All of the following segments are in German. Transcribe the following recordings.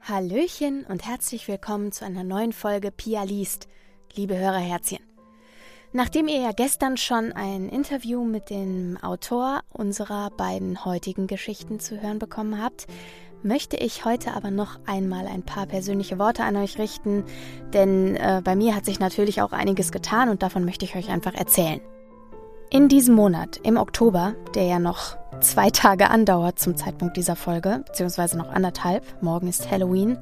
Hallöchen und herzlich willkommen zu einer neuen Folge Pia liest, liebe Hörerherzchen. Nachdem ihr ja gestern schon ein Interview mit dem Autor unserer beiden heutigen Geschichten zu hören bekommen habt, möchte ich heute aber noch einmal ein paar persönliche Worte an euch richten, denn äh, bei mir hat sich natürlich auch einiges getan und davon möchte ich euch einfach erzählen. In diesem Monat, im Oktober, der ja noch zwei Tage andauert zum Zeitpunkt dieser Folge, beziehungsweise noch anderthalb, morgen ist Halloween,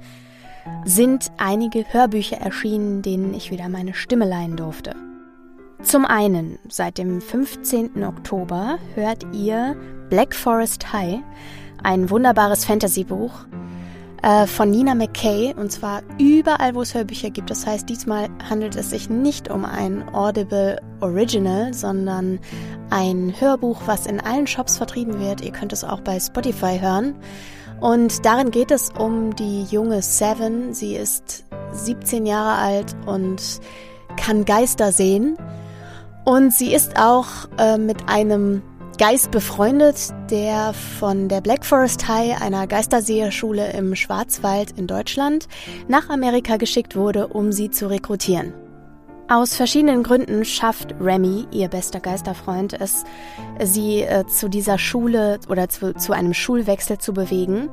sind einige Hörbücher erschienen, denen ich wieder meine Stimme leihen durfte. Zum einen, seit dem 15. Oktober hört ihr Black Forest High, ein wunderbares Fantasy-Buch äh, von Nina McKay und zwar überall, wo es Hörbücher gibt. Das heißt, diesmal handelt es sich nicht um ein Audible Original, sondern ein Hörbuch, was in allen Shops vertrieben wird. Ihr könnt es auch bei Spotify hören. Und darin geht es um die junge Seven. Sie ist 17 Jahre alt und kann Geister sehen. Und sie ist auch äh, mit einem Geist befreundet, der von der Black Forest High, einer Geisterseherschule im Schwarzwald in Deutschland, nach Amerika geschickt wurde, um sie zu rekrutieren. Aus verschiedenen Gründen schafft Remy, ihr bester Geisterfreund, es, sie äh, zu dieser Schule oder zu, zu, einem Schulwechsel zu bewegen.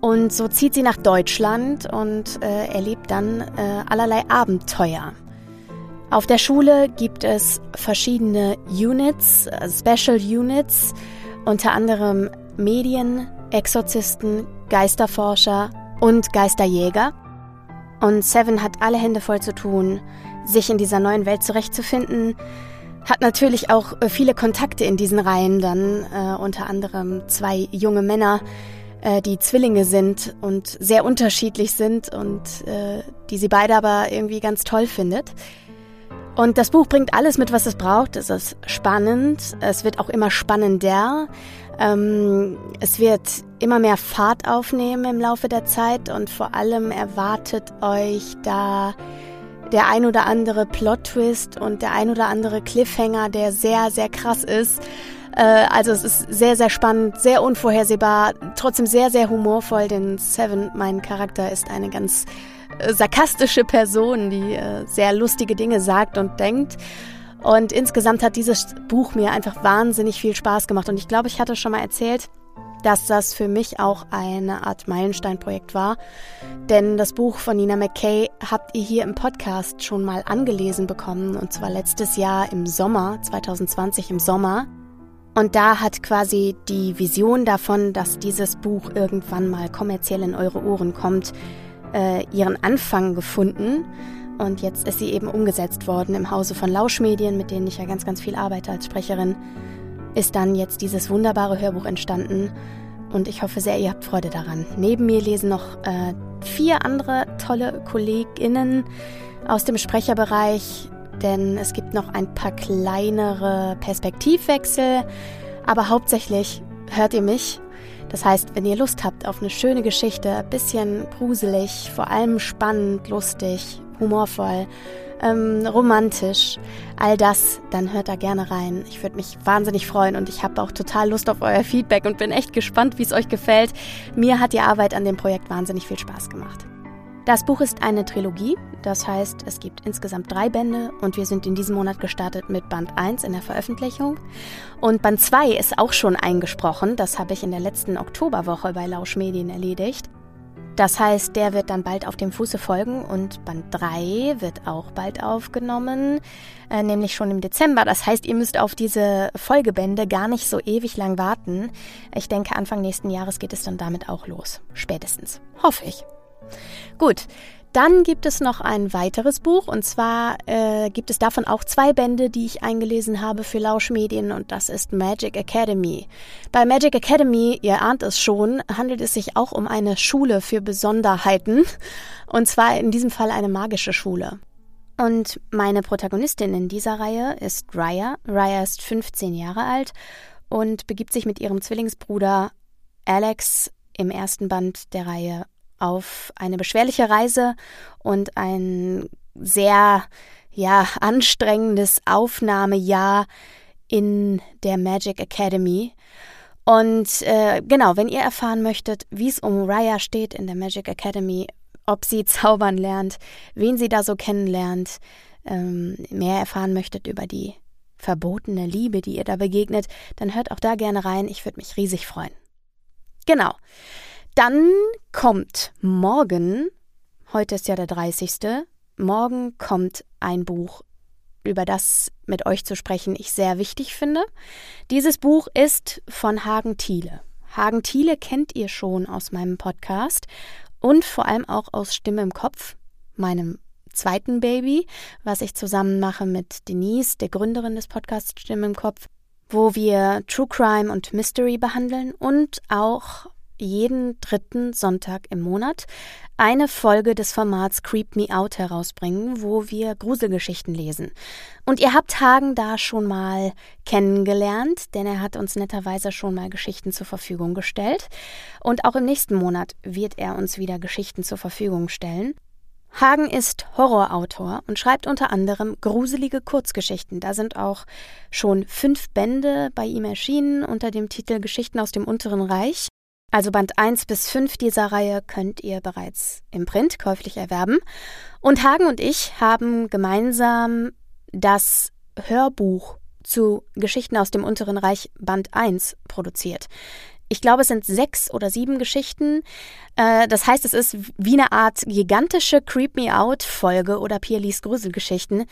Und so zieht sie nach Deutschland und äh, erlebt dann äh, allerlei Abenteuer. Auf der Schule gibt es verschiedene Units, äh, Special Units, unter anderem Medien, Exorzisten, Geisterforscher und Geisterjäger. Und Seven hat alle Hände voll zu tun, sich in dieser neuen Welt zurechtzufinden, hat natürlich auch äh, viele Kontakte in diesen Reihen dann, äh, unter anderem zwei junge Männer, äh, die Zwillinge sind und sehr unterschiedlich sind und äh, die sie beide aber irgendwie ganz toll findet. Und das Buch bringt alles mit, was es braucht. Es ist spannend, es wird auch immer spannender. Ähm, es wird immer mehr Fahrt aufnehmen im Laufe der Zeit und vor allem erwartet euch da der ein oder andere Plot-Twist und der ein oder andere Cliffhanger, der sehr, sehr krass ist. Äh, also es ist sehr, sehr spannend, sehr unvorhersehbar, trotzdem sehr, sehr humorvoll, denn Seven, mein Charakter, ist eine ganz sarkastische Person, die äh, sehr lustige Dinge sagt und denkt. Und insgesamt hat dieses Buch mir einfach wahnsinnig viel Spaß gemacht. Und ich glaube, ich hatte schon mal erzählt, dass das für mich auch eine Art Meilensteinprojekt war. Denn das Buch von Nina McKay habt ihr hier im Podcast schon mal angelesen bekommen. Und zwar letztes Jahr im Sommer, 2020 im Sommer. Und da hat quasi die Vision davon, dass dieses Buch irgendwann mal kommerziell in eure Ohren kommt, äh, ihren Anfang gefunden. Und jetzt ist sie eben umgesetzt worden im Hause von Lauschmedien, mit denen ich ja ganz, ganz viel arbeite als Sprecherin. Ist dann jetzt dieses wunderbare Hörbuch entstanden. Und ich hoffe sehr, ihr habt Freude daran. Neben mir lesen noch äh, vier andere tolle KollegInnen aus dem Sprecherbereich, denn es gibt noch ein paar kleinere Perspektivwechsel. Aber hauptsächlich hört ihr mich das heißt, wenn ihr Lust habt auf eine schöne Geschichte, bisschen gruselig, vor allem spannend, lustig, humorvoll, ähm, romantisch, all das, dann hört da gerne rein. Ich würde mich wahnsinnig freuen und ich habe auch total Lust auf euer Feedback und bin echt gespannt, wie es euch gefällt. Mir hat die Arbeit an dem Projekt wahnsinnig viel Spaß gemacht. Das Buch ist eine Trilogie, das heißt, es gibt insgesamt drei Bände und wir sind in diesem Monat gestartet mit Band 1 in der Veröffentlichung. Und Band 2 ist auch schon eingesprochen, das habe ich in der letzten Oktoberwoche bei Lausch Medien erledigt. Das heißt, der wird dann bald auf dem Fuße folgen und Band 3 wird auch bald aufgenommen, äh, nämlich schon im Dezember. Das heißt, ihr müsst auf diese Folgebände gar nicht so ewig lang warten. Ich denke, Anfang nächsten Jahres geht es dann damit auch los. Spätestens. Hoffe ich. Gut, dann gibt es noch ein weiteres Buch und zwar äh, gibt es davon auch zwei Bände, die ich eingelesen habe für Lauschmedien und das ist Magic Academy. Bei Magic Academy, ihr ahnt es schon, handelt es sich auch um eine Schule für Besonderheiten und zwar in diesem Fall eine magische Schule. Und meine Protagonistin in dieser Reihe ist Raya. Raya ist 15 Jahre alt und begibt sich mit ihrem Zwillingsbruder Alex im ersten Band der Reihe auf eine beschwerliche Reise und ein sehr ja anstrengendes Aufnahmejahr in der Magic Academy. Und äh, genau, wenn ihr erfahren möchtet, wie es um Raya steht in der Magic Academy, ob sie zaubern lernt, wen sie da so kennenlernt, ähm, mehr erfahren möchtet über die verbotene Liebe, die ihr da begegnet, dann hört auch da gerne rein. Ich würde mich riesig freuen. Genau. Dann kommt morgen, heute ist ja der 30. Morgen kommt ein Buch, über das mit euch zu sprechen ich sehr wichtig finde. Dieses Buch ist von Hagen Thiele. Hagen Thiele kennt ihr schon aus meinem Podcast und vor allem auch aus Stimme im Kopf, meinem zweiten Baby, was ich zusammen mache mit Denise, der Gründerin des Podcasts Stimme im Kopf, wo wir True Crime und Mystery behandeln und auch jeden dritten Sonntag im Monat eine Folge des Formats Creep Me Out herausbringen, wo wir Gruselgeschichten lesen. Und ihr habt Hagen da schon mal kennengelernt, denn er hat uns netterweise schon mal Geschichten zur Verfügung gestellt. Und auch im nächsten Monat wird er uns wieder Geschichten zur Verfügung stellen. Hagen ist Horrorautor und schreibt unter anderem gruselige Kurzgeschichten. Da sind auch schon fünf Bände bei ihm erschienen unter dem Titel Geschichten aus dem Unteren Reich. Also Band 1 bis 5 dieser Reihe könnt ihr bereits im Print käuflich erwerben. Und Hagen und ich haben gemeinsam das Hörbuch zu Geschichten aus dem Unteren Reich Band 1 produziert. Ich glaube, es sind sechs oder sieben Geschichten. Äh, das heißt, es ist wie eine Art gigantische Creep Me Out Folge oder Pierlis Gruselgeschichten.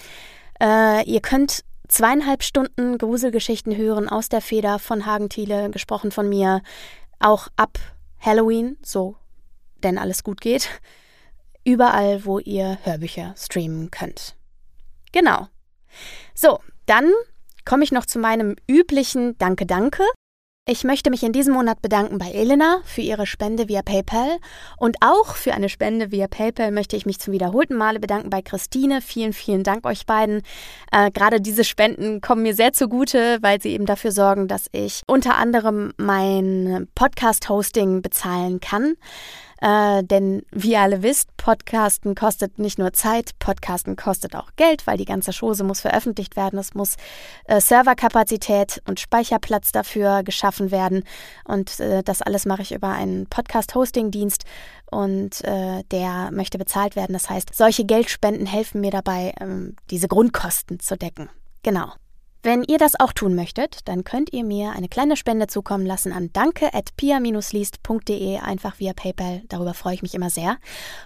Äh, ihr könnt zweieinhalb Stunden Gruselgeschichten hören aus der Feder von Hagen Thiele, gesprochen von mir auch ab Halloween, so denn alles gut geht, überall, wo ihr Hörbücher streamen könnt. Genau. So, dann komme ich noch zu meinem üblichen Danke, danke. Ich möchte mich in diesem Monat bedanken bei Elena für ihre Spende via PayPal und auch für eine Spende via PayPal möchte ich mich zum wiederholten Male bedanken bei Christine. Vielen, vielen Dank euch beiden. Äh, Gerade diese Spenden kommen mir sehr zugute, weil sie eben dafür sorgen, dass ich unter anderem mein Podcast-Hosting bezahlen kann. Äh, denn wie ihr alle wisst, Podcasten kostet nicht nur Zeit, Podcasten kostet auch Geld, weil die ganze Chose muss veröffentlicht werden. Es muss äh, Serverkapazität und Speicherplatz dafür geschaffen werden. Und äh, das alles mache ich über einen Podcast-Hosting-Dienst und äh, der möchte bezahlt werden. Das heißt, solche Geldspenden helfen mir dabei, ähm, diese Grundkosten zu decken. Genau. Wenn ihr das auch tun möchtet, dann könnt ihr mir eine kleine Spende zukommen lassen an danke.pia-liest.de, einfach via PayPal. Darüber freue ich mich immer sehr.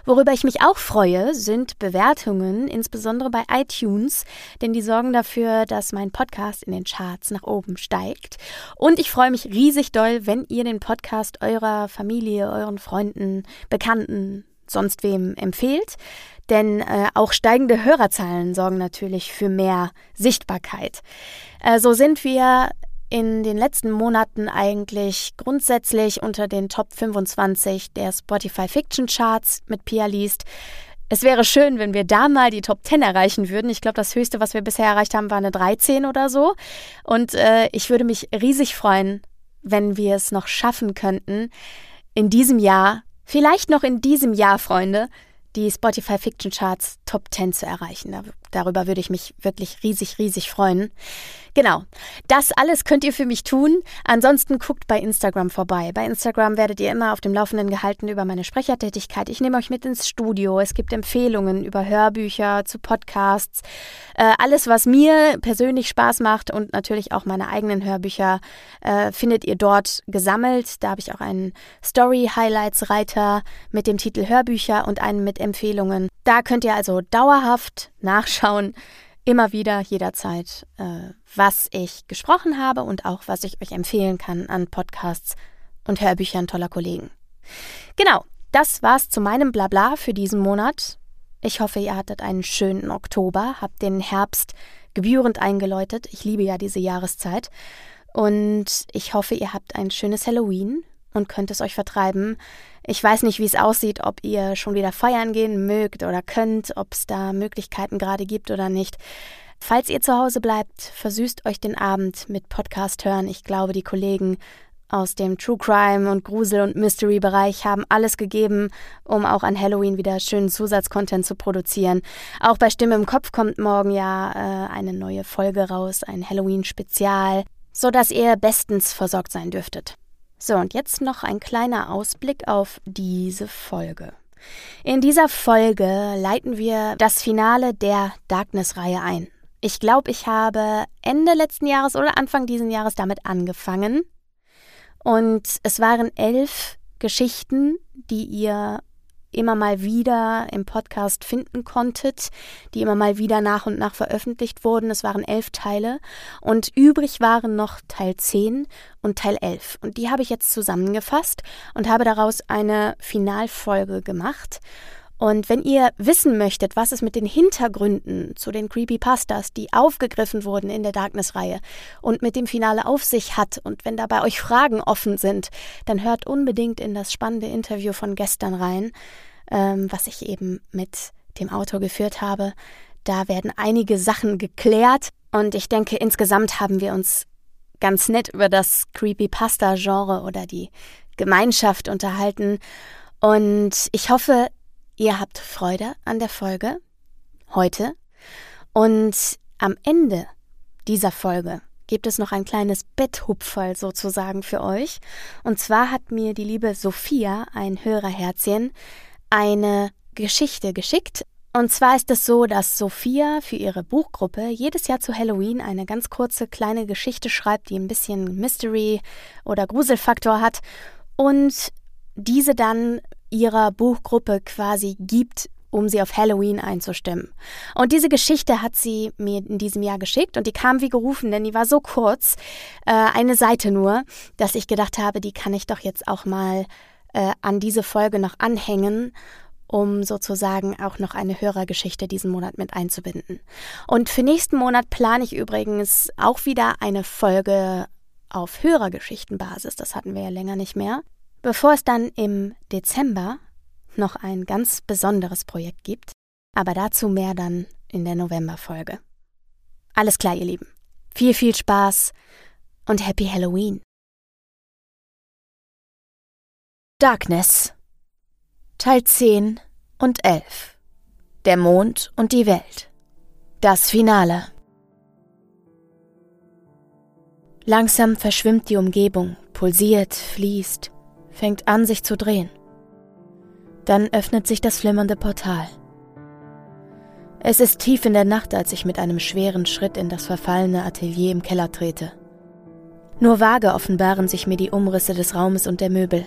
Worüber ich mich auch freue, sind Bewertungen, insbesondere bei iTunes, denn die sorgen dafür, dass mein Podcast in den Charts nach oben steigt. Und ich freue mich riesig doll, wenn ihr den Podcast eurer Familie, euren Freunden, Bekannten, sonst wem empfehlt. Denn äh, auch steigende Hörerzahlen sorgen natürlich für mehr Sichtbarkeit. Äh, so sind wir in den letzten Monaten eigentlich grundsätzlich unter den Top 25 der Spotify Fiction Charts mit Pia Liest. Es wäre schön, wenn wir da mal die Top 10 erreichen würden. Ich glaube, das höchste, was wir bisher erreicht haben, war eine 13 oder so. Und äh, ich würde mich riesig freuen, wenn wir es noch schaffen könnten, in diesem Jahr, vielleicht noch in diesem Jahr, Freunde, die Spotify Fiction Charts Top 10 zu erreichen. Darüber würde ich mich wirklich riesig, riesig freuen. Genau, das alles könnt ihr für mich tun. Ansonsten guckt bei Instagram vorbei. Bei Instagram werdet ihr immer auf dem Laufenden gehalten über meine Sprechertätigkeit. Ich nehme euch mit ins Studio. Es gibt Empfehlungen über Hörbücher, zu Podcasts. Äh, alles, was mir persönlich Spaß macht und natürlich auch meine eigenen Hörbücher, äh, findet ihr dort gesammelt. Da habe ich auch einen Story-Highlights-Reiter mit dem Titel Hörbücher und einen mit Empfehlungen. Da könnt ihr also dauerhaft nachschauen, immer wieder, jederzeit, äh, was ich gesprochen habe und auch was ich euch empfehlen kann an Podcasts und Hörbüchern toller Kollegen. Genau, das war's zu meinem Blabla für diesen Monat. Ich hoffe, ihr hattet einen schönen Oktober, habt den Herbst gebührend eingeläutet. Ich liebe ja diese Jahreszeit. Und ich hoffe, ihr habt ein schönes Halloween und könnt es euch vertreiben. Ich weiß nicht, wie es aussieht, ob ihr schon wieder feiern gehen mögt oder könnt, ob es da Möglichkeiten gerade gibt oder nicht. Falls ihr zu Hause bleibt, versüßt euch den Abend mit Podcast hören. Ich glaube, die Kollegen aus dem True Crime und Grusel- und Mystery-Bereich haben alles gegeben, um auch an Halloween wieder schönen Zusatzcontent zu produzieren. Auch bei Stimme im Kopf kommt morgen ja äh, eine neue Folge raus, ein Halloween-Spezial, sodass ihr bestens versorgt sein dürftet. So, und jetzt noch ein kleiner Ausblick auf diese Folge. In dieser Folge leiten wir das Finale der Darkness-Reihe ein. Ich glaube, ich habe Ende letzten Jahres oder Anfang diesen Jahres damit angefangen. Und es waren elf Geschichten, die ihr immer mal wieder im Podcast finden konntet, die immer mal wieder nach und nach veröffentlicht wurden. Es waren elf Teile und übrig waren noch Teil 10 und Teil 11. Und die habe ich jetzt zusammengefasst und habe daraus eine Finalfolge gemacht. Und wenn ihr wissen möchtet, was es mit den Hintergründen zu den Creepypastas, die aufgegriffen wurden in der Darkness-Reihe und mit dem Finale auf sich hat und wenn dabei euch Fragen offen sind, dann hört unbedingt in das spannende Interview von gestern rein, ähm, was ich eben mit dem Autor geführt habe. Da werden einige Sachen geklärt und ich denke, insgesamt haben wir uns ganz nett über das Creepypasta-Genre oder die Gemeinschaft unterhalten. Und ich hoffe, Ihr habt Freude an der Folge heute und am Ende dieser Folge gibt es noch ein kleines Betthupferl sozusagen für euch. Und zwar hat mir die liebe Sophia, ein Hörerherzchen, eine Geschichte geschickt. Und zwar ist es so, dass Sophia für ihre Buchgruppe jedes Jahr zu Halloween eine ganz kurze kleine Geschichte schreibt, die ein bisschen Mystery oder Gruselfaktor hat und diese dann ihrer Buchgruppe quasi gibt, um sie auf Halloween einzustimmen. Und diese Geschichte hat sie mir in diesem Jahr geschickt und die kam wie gerufen, denn die war so kurz, äh, eine Seite nur, dass ich gedacht habe, die kann ich doch jetzt auch mal äh, an diese Folge noch anhängen, um sozusagen auch noch eine Hörergeschichte diesen Monat mit einzubinden. Und für nächsten Monat plane ich übrigens auch wieder eine Folge auf Hörergeschichtenbasis. Das hatten wir ja länger nicht mehr. Bevor es dann im Dezember noch ein ganz besonderes Projekt gibt, aber dazu mehr dann in der Novemberfolge. Alles klar, ihr Lieben. Viel, viel Spaß und Happy Halloween. Darkness Teil 10 und 11 Der Mond und die Welt Das Finale Langsam verschwimmt die Umgebung, pulsiert, fließt, fängt an, sich zu drehen. Dann öffnet sich das flimmernde Portal. Es ist tief in der Nacht, als ich mit einem schweren Schritt in das verfallene Atelier im Keller trete. Nur vage offenbaren sich mir die Umrisse des Raumes und der Möbel.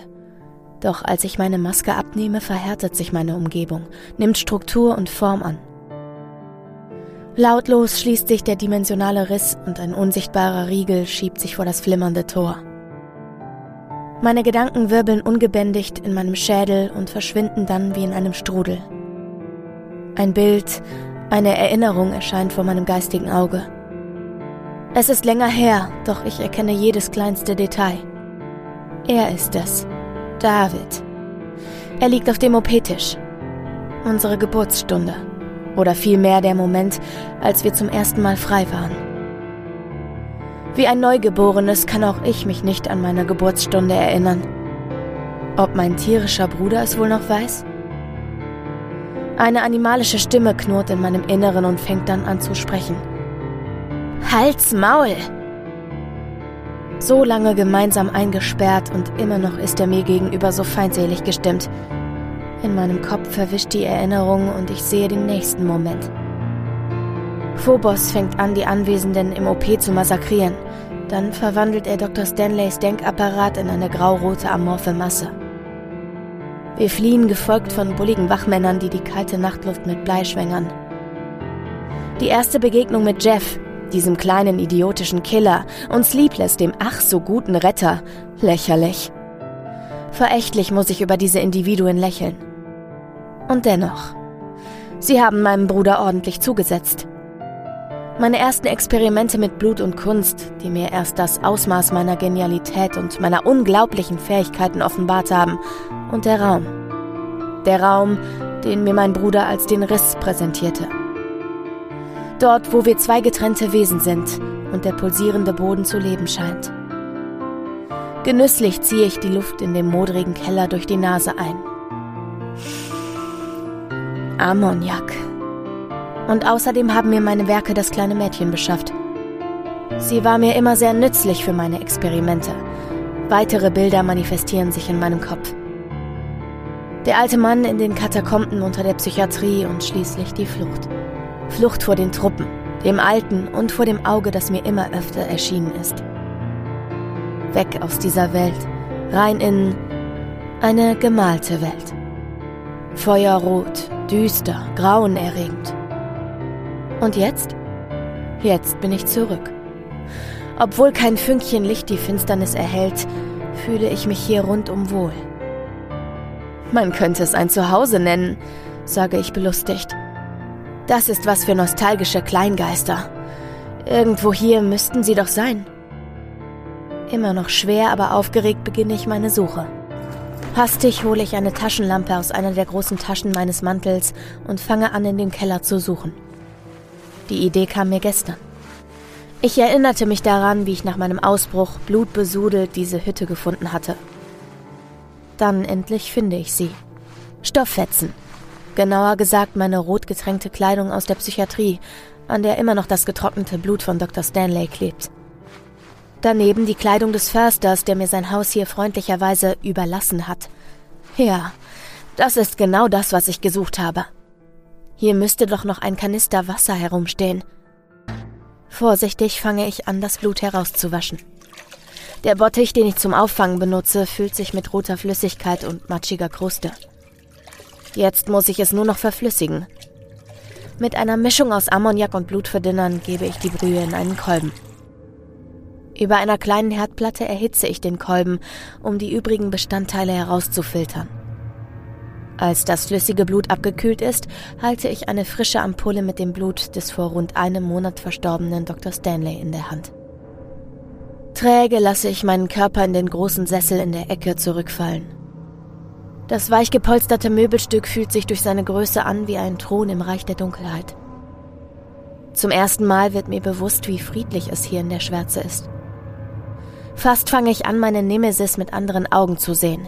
Doch als ich meine Maske abnehme, verhärtet sich meine Umgebung, nimmt Struktur und Form an. Lautlos schließt sich der dimensionale Riss und ein unsichtbarer Riegel schiebt sich vor das flimmernde Tor. Meine Gedanken wirbeln ungebändigt in meinem Schädel und verschwinden dann wie in einem Strudel. Ein Bild, eine Erinnerung erscheint vor meinem geistigen Auge. Es ist länger her, doch ich erkenne jedes kleinste Detail. Er ist es, David. Er liegt auf dem OP-Tisch. Unsere Geburtsstunde. Oder vielmehr der Moment, als wir zum ersten Mal frei waren. Wie ein Neugeborenes kann auch ich mich nicht an meine Geburtsstunde erinnern. Ob mein tierischer Bruder es wohl noch weiß? Eine animalische Stimme knurrt in meinem Inneren und fängt dann an zu sprechen. Hals Maul! So lange gemeinsam eingesperrt und immer noch ist er mir gegenüber so feindselig gestimmt. In meinem Kopf verwischt die Erinnerung und ich sehe den nächsten Moment. Phobos fängt an, die Anwesenden im OP zu massakrieren. Dann verwandelt er Dr. Stanleys Denkapparat in eine graurote amorphe Masse. Wir fliehen, gefolgt von bulligen Wachmännern, die die kalte Nachtluft mit Blei schwängern. Die erste Begegnung mit Jeff, diesem kleinen idiotischen Killer, und Sleepless, dem ach so guten Retter, lächerlich. Verächtlich muss ich über diese Individuen lächeln. Und dennoch. Sie haben meinem Bruder ordentlich zugesetzt. Meine ersten Experimente mit Blut und Kunst, die mir erst das Ausmaß meiner Genialität und meiner unglaublichen Fähigkeiten offenbart haben. Und der Raum. Der Raum, den mir mein Bruder als den Riss präsentierte. Dort, wo wir zwei getrennte Wesen sind und der pulsierende Boden zu leben scheint. Genüsslich ziehe ich die Luft in dem modrigen Keller durch die Nase ein. Ammoniak. Und außerdem haben mir meine Werke das kleine Mädchen beschafft. Sie war mir immer sehr nützlich für meine Experimente, Weitere Bilder manifestieren sich in meinem Kopf. Der alte Mann in den Katakomben unter der Psychiatrie und schließlich die Flucht. Flucht vor den Truppen, dem Alten und vor dem Auge, das mir immer öfter erschienen ist. Weg aus dieser Welt, rein in eine gemalte Welt. Feuerrot, düster, grauenerregend. Und jetzt? Jetzt bin ich zurück. Obwohl kein Fünkchen Licht die Finsternis erhellt, fühle ich mich hier rundum wohl. Man könnte es ein Zuhause nennen, sage ich belustigt. Das ist was für nostalgische Kleingeister. Irgendwo hier müssten sie doch sein. Immer noch schwer, aber aufgeregt beginne ich meine Suche. Hastig hole ich eine Taschenlampe aus einer der großen Taschen meines Mantels und fange an, in dem Keller zu suchen. Die Idee kam mir gestern. Ich erinnerte mich daran, wie ich nach meinem Ausbruch blutbesudelt diese Hütte gefunden hatte. Dann endlich finde ich sie. Stofffetzen. Genauer gesagt meine rot getränkte Kleidung aus der Psychiatrie, an der immer noch das getrocknete Blut von Dr. Stanley klebt. Daneben die Kleidung des Försters, der mir sein Haus hier freundlicherweise überlassen hat. Ja, das ist genau das, was ich gesucht habe. Hier müsste doch noch ein Kanister Wasser herumstehen. Vorsichtig fange ich an, das Blut herauszuwaschen. Der Bottich, den ich zum Auffangen benutze, füllt sich mit roter Flüssigkeit und matschiger Kruste. Jetzt muss ich es nur noch verflüssigen. Mit einer Mischung aus Ammoniak und Blutverdünnern gebe ich die Brühe in einen Kolben. Über einer kleinen Herdplatte erhitze ich den Kolben, um die übrigen Bestandteile herauszufiltern. Als das flüssige Blut abgekühlt ist, halte ich eine frische Ampulle mit dem Blut des vor rund einem Monat verstorbenen Dr. Stanley in der Hand. Träge lasse ich meinen Körper in den großen Sessel in der Ecke zurückfallen. Das weich gepolsterte Möbelstück fühlt sich durch seine Größe an wie ein Thron im Reich der Dunkelheit. Zum ersten Mal wird mir bewusst, wie friedlich es hier in der Schwärze ist. Fast fange ich an, meine Nemesis mit anderen Augen zu sehen,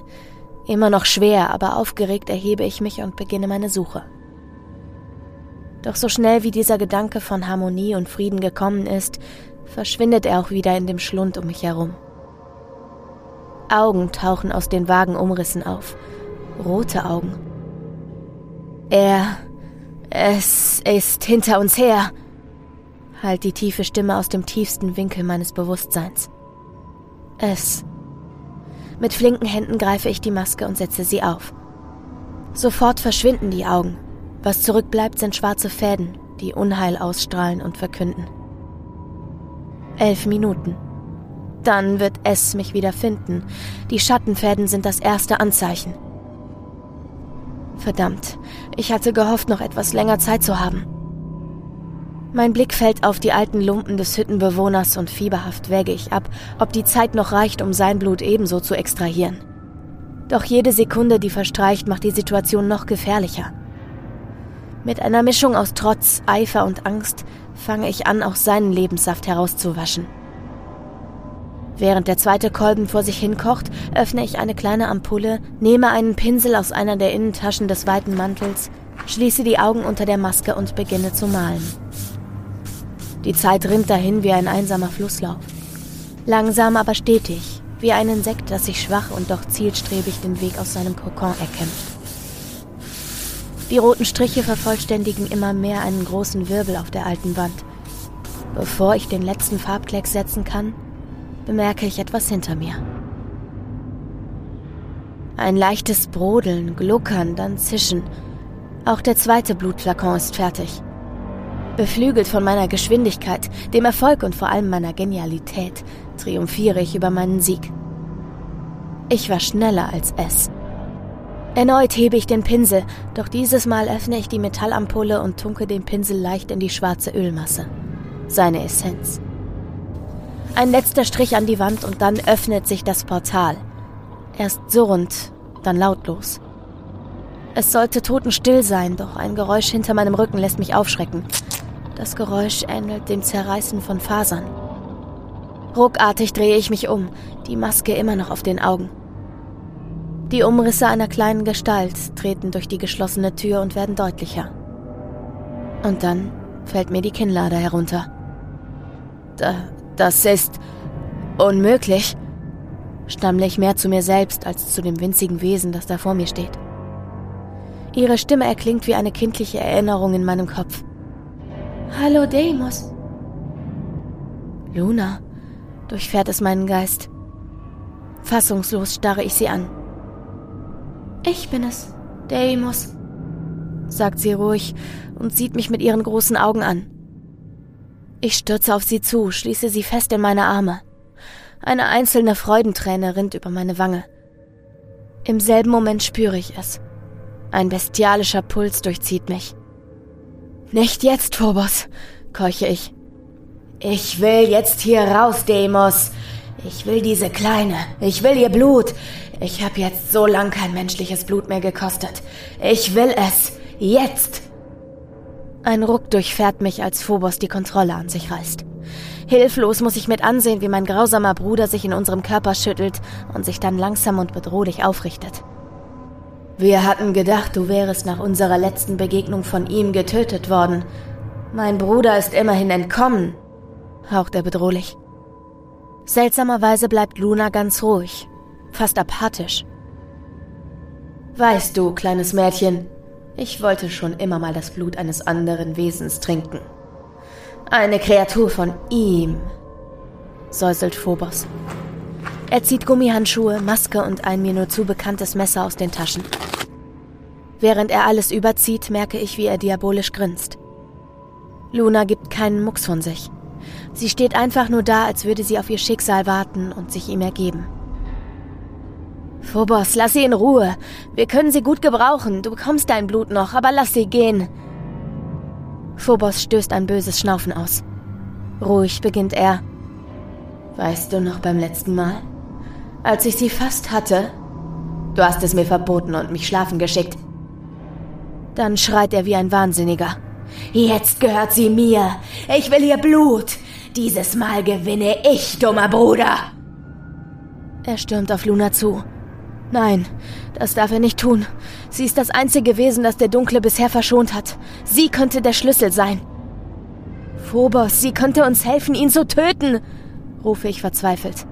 Immer noch schwer, aber aufgeregt erhebe ich mich und beginne meine Suche. Doch so schnell wie dieser Gedanke von Harmonie und Frieden gekommen ist, verschwindet er auch wieder in dem Schlund um mich herum. Augen tauchen aus den vagen Umrissen auf. Rote Augen. Er. Es ist hinter uns her, hallt die tiefe Stimme aus dem tiefsten Winkel meines Bewusstseins. Es mit flinken Händen greife ich die Maske und setze sie auf. Sofort verschwinden die Augen. Was zurückbleibt, sind schwarze Fäden, die Unheil ausstrahlen und verkünden. Elf Minuten. Dann wird es mich wieder finden. Die Schattenfäden sind das erste Anzeichen. Verdammt, ich hatte gehofft, noch etwas länger Zeit zu haben. Mein Blick fällt auf die alten Lumpen des Hüttenbewohners und fieberhaft wäge ich ab, ob die Zeit noch reicht, um sein Blut ebenso zu extrahieren. Doch jede Sekunde, die verstreicht, macht die Situation noch gefährlicher. Mit einer Mischung aus Trotz, Eifer und Angst fange ich an, auch seinen Lebenssaft herauszuwaschen. Während der zweite Kolben vor sich hinkocht, öffne ich eine kleine Ampulle, nehme einen Pinsel aus einer der Innentaschen des weiten Mantels, schließe die Augen unter der Maske und beginne zu malen. Die Zeit rinnt dahin wie ein einsamer Flusslauf. Langsam aber stetig, wie ein Insekt, das sich schwach und doch zielstrebig den Weg aus seinem Kokon erkämpft. Die roten Striche vervollständigen immer mehr einen großen Wirbel auf der alten Wand. Bevor ich den letzten Farbklecks setzen kann, bemerke ich etwas hinter mir. Ein leichtes Brodeln, Gluckern, dann Zischen. Auch der zweite Blutflakon ist fertig. Beflügelt von meiner Geschwindigkeit, dem Erfolg und vor allem meiner Genialität, triumphiere ich über meinen Sieg. Ich war schneller als es. Erneut hebe ich den Pinsel, doch dieses Mal öffne ich die Metallampulle und tunke den Pinsel leicht in die schwarze Ölmasse. Seine Essenz. Ein letzter Strich an die Wand und dann öffnet sich das Portal. Erst surrend, dann lautlos. Es sollte totenstill sein, doch ein Geräusch hinter meinem Rücken lässt mich aufschrecken. Das Geräusch ähnelt dem Zerreißen von Fasern. Ruckartig drehe ich mich um, die Maske immer noch auf den Augen. Die Umrisse einer kleinen Gestalt treten durch die geschlossene Tür und werden deutlicher. Und dann fällt mir die Kinnlade herunter. Da, das ist unmöglich. stammle ich mehr zu mir selbst als zu dem winzigen Wesen, das da vor mir steht. Ihre Stimme erklingt wie eine kindliche Erinnerung in meinem Kopf. Hallo, Deimos. Luna, durchfährt es meinen Geist. Fassungslos starre ich sie an. Ich bin es, Deimos, sagt sie ruhig und sieht mich mit ihren großen Augen an. Ich stürze auf sie zu, schließe sie fest in meine Arme. Eine einzelne Freudenträne rinnt über meine Wange. Im selben Moment spüre ich es. Ein bestialischer Puls durchzieht mich. Nicht jetzt, Phobos, keuche ich. Ich will jetzt hier raus, Demos. Ich will diese Kleine. Ich will ihr Blut. Ich habe jetzt so lang kein menschliches Blut mehr gekostet. Ich will es. Jetzt. Ein Ruck durchfährt mich, als Phobos die Kontrolle an sich reißt. Hilflos muss ich mit ansehen, wie mein grausamer Bruder sich in unserem Körper schüttelt und sich dann langsam und bedrohlich aufrichtet. Wir hatten gedacht, du wärest nach unserer letzten Begegnung von ihm getötet worden. Mein Bruder ist immerhin entkommen, haucht er bedrohlich. Seltsamerweise bleibt Luna ganz ruhig, fast apathisch. Weißt du, kleines Mädchen, ich wollte schon immer mal das Blut eines anderen Wesens trinken. Eine Kreatur von ihm, säuselt Phobos. Er zieht Gummihandschuhe, Maske und ein mir nur zu bekanntes Messer aus den Taschen. Während er alles überzieht, merke ich, wie er diabolisch grinst. Luna gibt keinen Mucks von sich. Sie steht einfach nur da, als würde sie auf ihr Schicksal warten und sich ihm ergeben. Phobos, lass sie in Ruhe. Wir können sie gut gebrauchen. Du bekommst dein Blut noch, aber lass sie gehen. Phobos stößt ein böses Schnaufen aus. Ruhig beginnt er. Weißt du noch beim letzten Mal? Als ich sie fast hatte? Du hast es mir verboten und mich schlafen geschickt. Dann schreit er wie ein Wahnsinniger. Jetzt gehört sie mir. Ich will ihr Blut. Dieses Mal gewinne ich, dummer Bruder. Er stürmt auf Luna zu. Nein, das darf er nicht tun. Sie ist das einzige Wesen, das der Dunkle bisher verschont hat. Sie könnte der Schlüssel sein. Phobos, sie könnte uns helfen, ihn zu töten, rufe ich verzweifelt.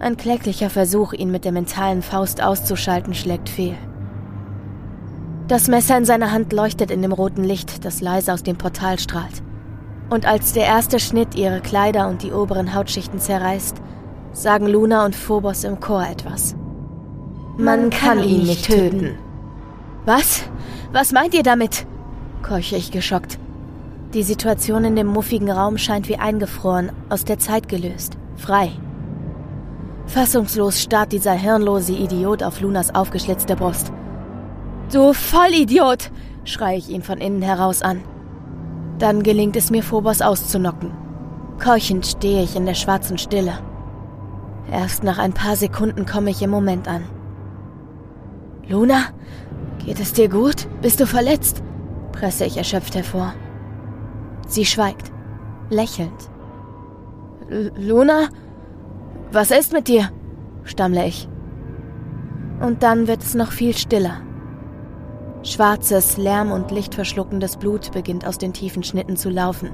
Ein kläglicher Versuch, ihn mit der mentalen Faust auszuschalten, schlägt fehl. Das Messer in seiner Hand leuchtet in dem roten Licht, das leise aus dem Portal strahlt. Und als der erste Schnitt ihre Kleider und die oberen Hautschichten zerreißt, sagen Luna und Phobos im Chor etwas. Man kann ihn nicht töten. Was? Was meint ihr damit? keuche ich geschockt. Die Situation in dem muffigen Raum scheint wie eingefroren, aus der Zeit gelöst, frei. Fassungslos starrt dieser hirnlose Idiot auf Lunas aufgeschlitzte Brust. Du Vollidiot! schreie ich ihn von innen heraus an. Dann gelingt es mir, Phobos auszunocken. Keuchend stehe ich in der schwarzen Stille. Erst nach ein paar Sekunden komme ich im Moment an. Luna, geht es dir gut? Bist du verletzt? presse ich erschöpft hervor. Sie schweigt, lächelnd. Luna? Was ist mit dir? stammle ich. Und dann wird es noch viel stiller. Schwarzes, lärm- und lichtverschluckendes Blut beginnt aus den tiefen Schnitten zu laufen.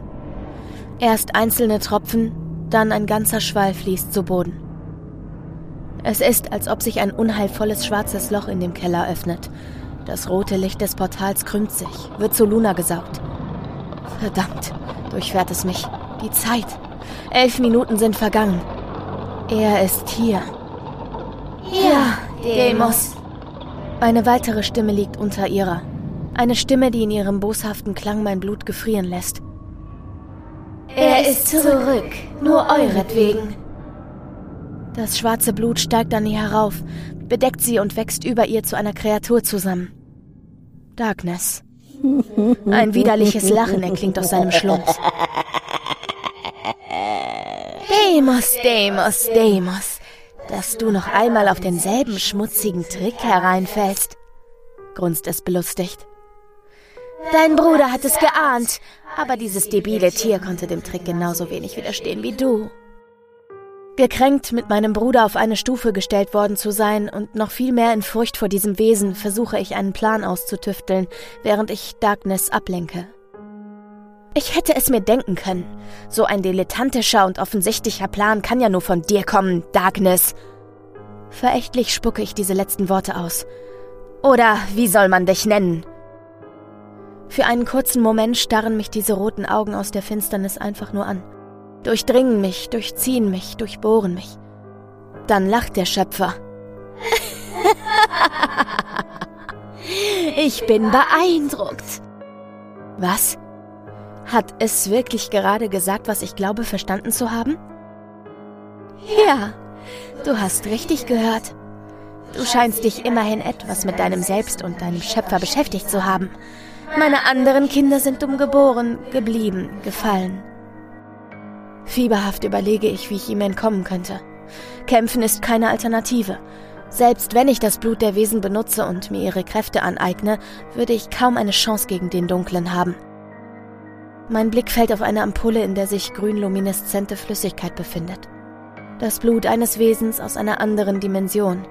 Erst einzelne Tropfen, dann ein ganzer Schwall fließt zu Boden. Es ist, als ob sich ein unheilvolles schwarzes Loch in dem Keller öffnet. Das rote Licht des Portals krümmt sich, wird zu Luna gesaugt. Verdammt, durchfährt es mich. Die Zeit. Elf Minuten sind vergangen. Er ist hier. Ja, Demos. Eine weitere Stimme liegt unter ihrer. Eine Stimme, die in ihrem boshaften Klang mein Blut gefrieren lässt. Er ist zurück, nur euretwegen. Das schwarze Blut steigt an ihr herauf, bedeckt sie und wächst über ihr zu einer Kreatur zusammen. Darkness. Ein widerliches Lachen erklingt aus seinem Schlund. Demos, Demos, Demos, dass du noch einmal auf denselben schmutzigen Trick hereinfällst, grunzt es belustigt. Dein Bruder hat es geahnt, aber dieses debile Tier konnte dem Trick genauso wenig widerstehen wie du. Gekränkt, mit meinem Bruder auf eine Stufe gestellt worden zu sein und noch viel mehr in Furcht vor diesem Wesen, versuche ich einen Plan auszutüfteln, während ich Darkness ablenke. Ich hätte es mir denken können. So ein dilettantischer und offensichtlicher Plan kann ja nur von dir kommen, Darkness. Verächtlich spucke ich diese letzten Worte aus. Oder wie soll man dich nennen? Für einen kurzen Moment starren mich diese roten Augen aus der Finsternis einfach nur an. Durchdringen mich, durchziehen mich, durchbohren mich. Dann lacht der Schöpfer. ich bin beeindruckt. Was? Hat es wirklich gerade gesagt, was ich glaube verstanden zu haben? Ja, du hast richtig gehört. Du scheinst dich immerhin etwas mit deinem Selbst und deinem Schöpfer beschäftigt zu haben. Meine anderen Kinder sind dumm geboren, geblieben, gefallen. Fieberhaft überlege ich, wie ich ihm entkommen könnte. Kämpfen ist keine Alternative. Selbst wenn ich das Blut der Wesen benutze und mir ihre Kräfte aneigne, würde ich kaum eine Chance gegen den Dunklen haben. Mein Blick fällt auf eine Ampulle, in der sich grün-lumineszente Flüssigkeit befindet. Das Blut eines Wesens aus einer anderen Dimension.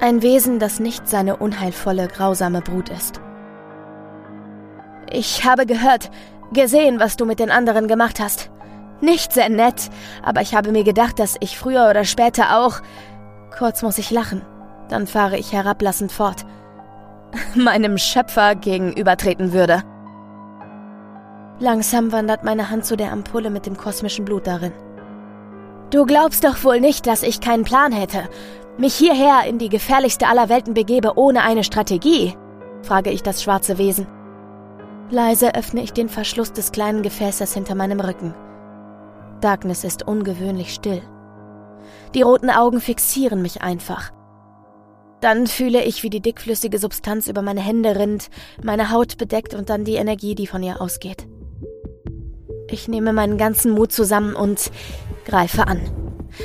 Ein Wesen, das nicht seine unheilvolle, grausame Brut ist. Ich habe gehört, gesehen, was du mit den anderen gemacht hast. Nicht sehr nett, aber ich habe mir gedacht, dass ich früher oder später auch. Kurz muss ich lachen, dann fahre ich herablassend fort. Meinem Schöpfer gegenübertreten würde. Langsam wandert meine Hand zu der Ampulle mit dem kosmischen Blut darin. Du glaubst doch wohl nicht, dass ich keinen Plan hätte, mich hierher in die gefährlichste aller Welten begebe ohne eine Strategie? frage ich das schwarze Wesen. Leise öffne ich den Verschluss des kleinen Gefäßes hinter meinem Rücken. Darkness ist ungewöhnlich still. Die roten Augen fixieren mich einfach. Dann fühle ich, wie die dickflüssige Substanz über meine Hände rinnt, meine Haut bedeckt und dann die Energie, die von ihr ausgeht. Ich nehme meinen ganzen Mut zusammen und greife an.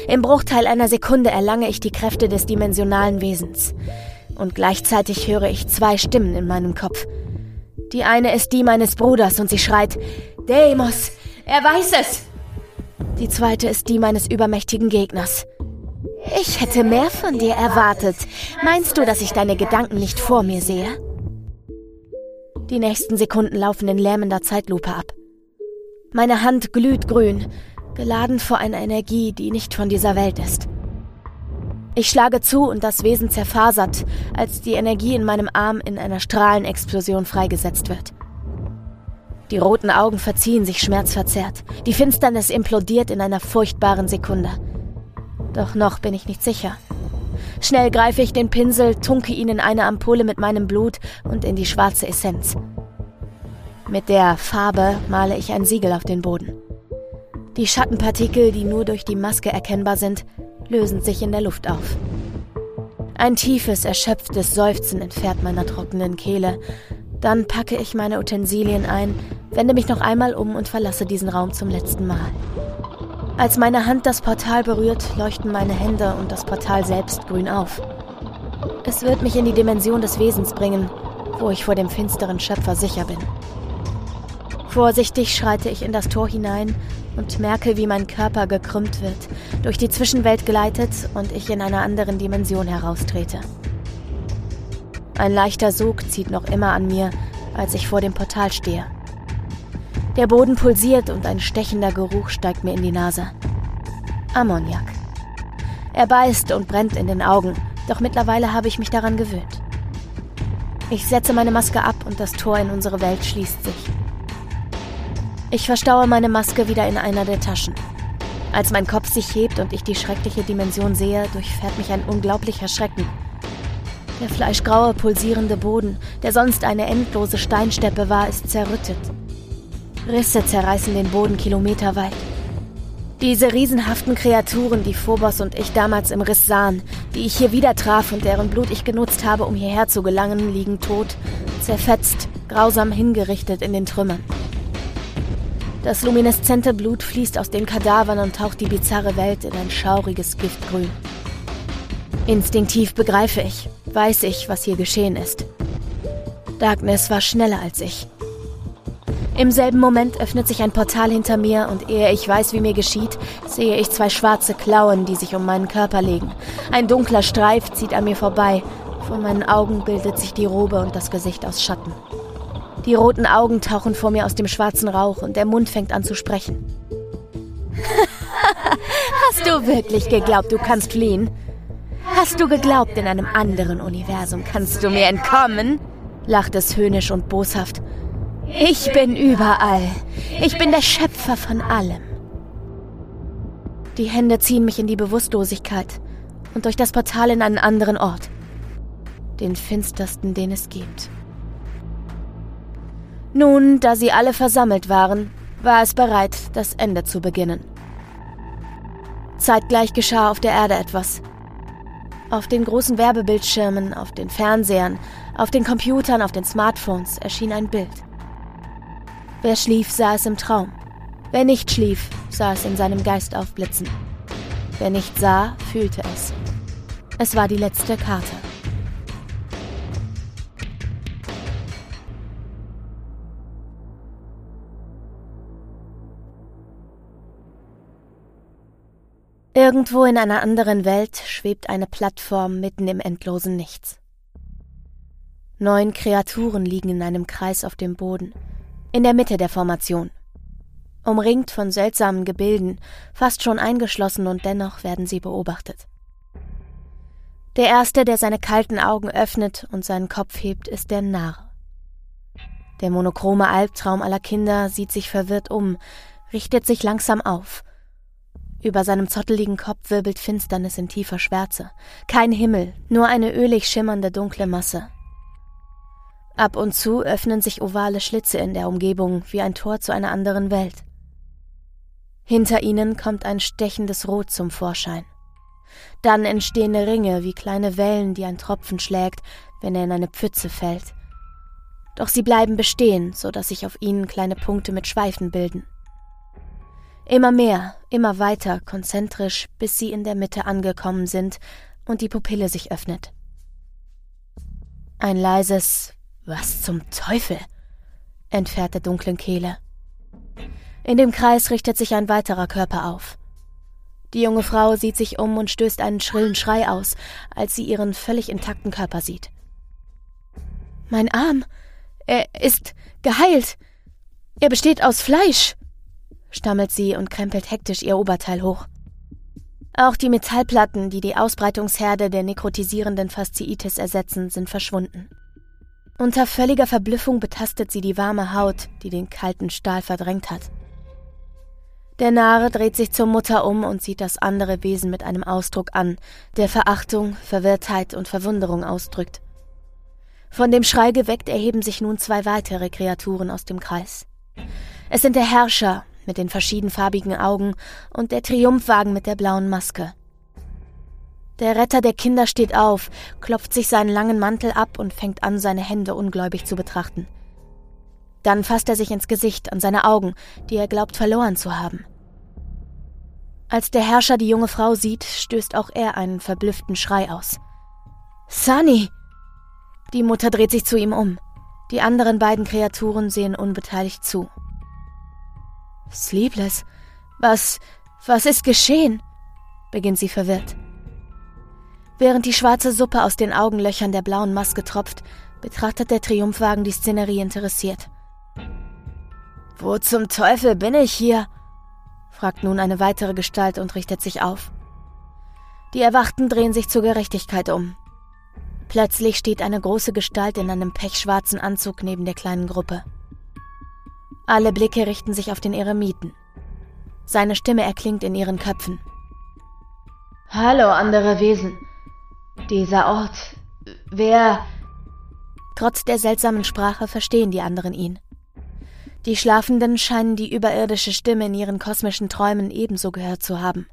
Im Bruchteil einer Sekunde erlange ich die Kräfte des dimensionalen Wesens. Und gleichzeitig höre ich zwei Stimmen in meinem Kopf. Die eine ist die meines Bruders und sie schreit, Deimos, er weiß es! Die zweite ist die meines übermächtigen Gegners. Ich hätte mehr von dir erwartet. Meinst du, dass ich deine Gedanken nicht vor mir sehe? Die nächsten Sekunden laufen in lähmender Zeitlupe ab. Meine Hand glüht grün, geladen vor einer Energie, die nicht von dieser Welt ist. Ich schlage zu und das Wesen zerfasert, als die Energie in meinem Arm in einer Strahlenexplosion freigesetzt wird. Die roten Augen verziehen sich schmerzverzerrt. Die Finsternis implodiert in einer furchtbaren Sekunde. Doch noch bin ich nicht sicher. Schnell greife ich den Pinsel, tunke ihn in eine Ampulle mit meinem Blut und in die schwarze Essenz. Mit der Farbe male ich ein Siegel auf den Boden. Die Schattenpartikel, die nur durch die Maske erkennbar sind, lösen sich in der Luft auf. Ein tiefes, erschöpftes Seufzen entfährt meiner trockenen Kehle, dann packe ich meine Utensilien ein, wende mich noch einmal um und verlasse diesen Raum zum letzten Mal. Als meine Hand das Portal berührt, leuchten meine Hände und das Portal selbst grün auf. Es wird mich in die Dimension des Wesens bringen, wo ich vor dem finsteren Schöpfer sicher bin. Vorsichtig schreite ich in das Tor hinein und merke, wie mein Körper gekrümmt wird, durch die Zwischenwelt gleitet und ich in einer anderen Dimension heraustrete. Ein leichter Sog zieht noch immer an mir, als ich vor dem Portal stehe. Der Boden pulsiert und ein stechender Geruch steigt mir in die Nase. Ammoniak. Er beißt und brennt in den Augen, doch mittlerweile habe ich mich daran gewöhnt. Ich setze meine Maske ab und das Tor in unsere Welt schließt sich. Ich verstaue meine Maske wieder in einer der Taschen. Als mein Kopf sich hebt und ich die schreckliche Dimension sehe, durchfährt mich ein unglaublicher Schrecken. Der fleischgraue, pulsierende Boden, der sonst eine endlose Steinsteppe war, ist zerrüttet. Risse zerreißen den Boden kilometerweit. Diese riesenhaften Kreaturen, die Phobos und ich damals im Riss sahen, die ich hier wieder traf und deren Blut ich genutzt habe, um hierher zu gelangen, liegen tot, zerfetzt, grausam hingerichtet in den Trümmern. Das lumineszente Blut fließt aus den Kadavern und taucht die bizarre Welt in ein schauriges Giftgrün. Instinktiv begreife ich, weiß ich, was hier geschehen ist. Darkness war schneller als ich. Im selben Moment öffnet sich ein Portal hinter mir und ehe ich weiß, wie mir geschieht, sehe ich zwei schwarze Klauen, die sich um meinen Körper legen. Ein dunkler Streif zieht an mir vorbei. Vor meinen Augen bildet sich die Robe und das Gesicht aus Schatten. Die roten Augen tauchen vor mir aus dem schwarzen Rauch und der Mund fängt an zu sprechen. Hast du wirklich geglaubt, du kannst fliehen? Hast du geglaubt, in einem anderen Universum kannst du mir entkommen? lacht es höhnisch und boshaft. Ich bin überall. Ich bin der Schöpfer von allem. Die Hände ziehen mich in die Bewusstlosigkeit und durch das Portal in einen anderen Ort. Den finstersten, den es gibt. Nun, da sie alle versammelt waren, war es bereit, das Ende zu beginnen. Zeitgleich geschah auf der Erde etwas. Auf den großen Werbebildschirmen, auf den Fernsehern, auf den Computern, auf den Smartphones erschien ein Bild. Wer schlief, sah es im Traum. Wer nicht schlief, sah es in seinem Geist aufblitzen. Wer nicht sah, fühlte es. Es war die letzte Karte. Irgendwo in einer anderen Welt schwebt eine Plattform mitten im endlosen Nichts. Neun Kreaturen liegen in einem Kreis auf dem Boden, in der Mitte der Formation. Umringt von seltsamen Gebilden, fast schon eingeschlossen und dennoch werden sie beobachtet. Der Erste, der seine kalten Augen öffnet und seinen Kopf hebt, ist der Narr. Der monochrome Albtraum aller Kinder sieht sich verwirrt um, richtet sich langsam auf – über seinem zotteligen Kopf wirbelt Finsternis in tiefer Schwärze. Kein Himmel, nur eine ölig schimmernde dunkle Masse. Ab und zu öffnen sich ovale Schlitze in der Umgebung wie ein Tor zu einer anderen Welt. Hinter ihnen kommt ein stechendes Rot zum Vorschein. Dann entstehen Ringe wie kleine Wellen, die ein Tropfen schlägt, wenn er in eine Pfütze fällt. Doch sie bleiben bestehen, so dass sich auf ihnen kleine Punkte mit Schweifen bilden. Immer mehr, immer weiter, konzentrisch, bis sie in der Mitte angekommen sind und die Pupille sich öffnet. Ein leises Was zum Teufel? entfährt der dunklen Kehle. In dem Kreis richtet sich ein weiterer Körper auf. Die junge Frau sieht sich um und stößt einen schrillen Schrei aus, als sie ihren völlig intakten Körper sieht. Mein Arm. Er ist geheilt. Er besteht aus Fleisch stammelt sie und krempelt hektisch ihr Oberteil hoch. Auch die Metallplatten, die die Ausbreitungsherde der nekrotisierenden Fasziitis ersetzen, sind verschwunden. Unter völliger Verblüffung betastet sie die warme Haut, die den kalten Stahl verdrängt hat. Der Nare dreht sich zur Mutter um und sieht das andere Wesen mit einem Ausdruck an, der Verachtung, Verwirrtheit und Verwunderung ausdrückt. Von dem Schrei geweckt erheben sich nun zwei weitere Kreaturen aus dem Kreis. Es sind der Herrscher, mit den verschiedenfarbigen Augen und der Triumphwagen mit der blauen Maske. Der Retter der Kinder steht auf, klopft sich seinen langen Mantel ab und fängt an, seine Hände ungläubig zu betrachten. Dann fasst er sich ins Gesicht an seine Augen, die er glaubt verloren zu haben. Als der Herrscher die junge Frau sieht, stößt auch er einen verblüfften Schrei aus. Sunny! Die Mutter dreht sich zu ihm um. Die anderen beiden Kreaturen sehen unbeteiligt zu. Sleepless? Was, was ist geschehen? beginnt sie verwirrt. Während die schwarze Suppe aus den Augenlöchern der blauen Maske tropft, betrachtet der Triumphwagen die Szenerie interessiert. Wo zum Teufel bin ich hier? fragt nun eine weitere Gestalt und richtet sich auf. Die Erwachten drehen sich zur Gerechtigkeit um. Plötzlich steht eine große Gestalt in einem pechschwarzen Anzug neben der kleinen Gruppe. Alle Blicke richten sich auf den Eremiten. Seine Stimme erklingt in ihren Köpfen. Hallo, andere Wesen. Dieser Ort. Wer. Trotz der seltsamen Sprache verstehen die anderen ihn. Die Schlafenden scheinen die überirdische Stimme in ihren kosmischen Träumen ebenso gehört zu haben.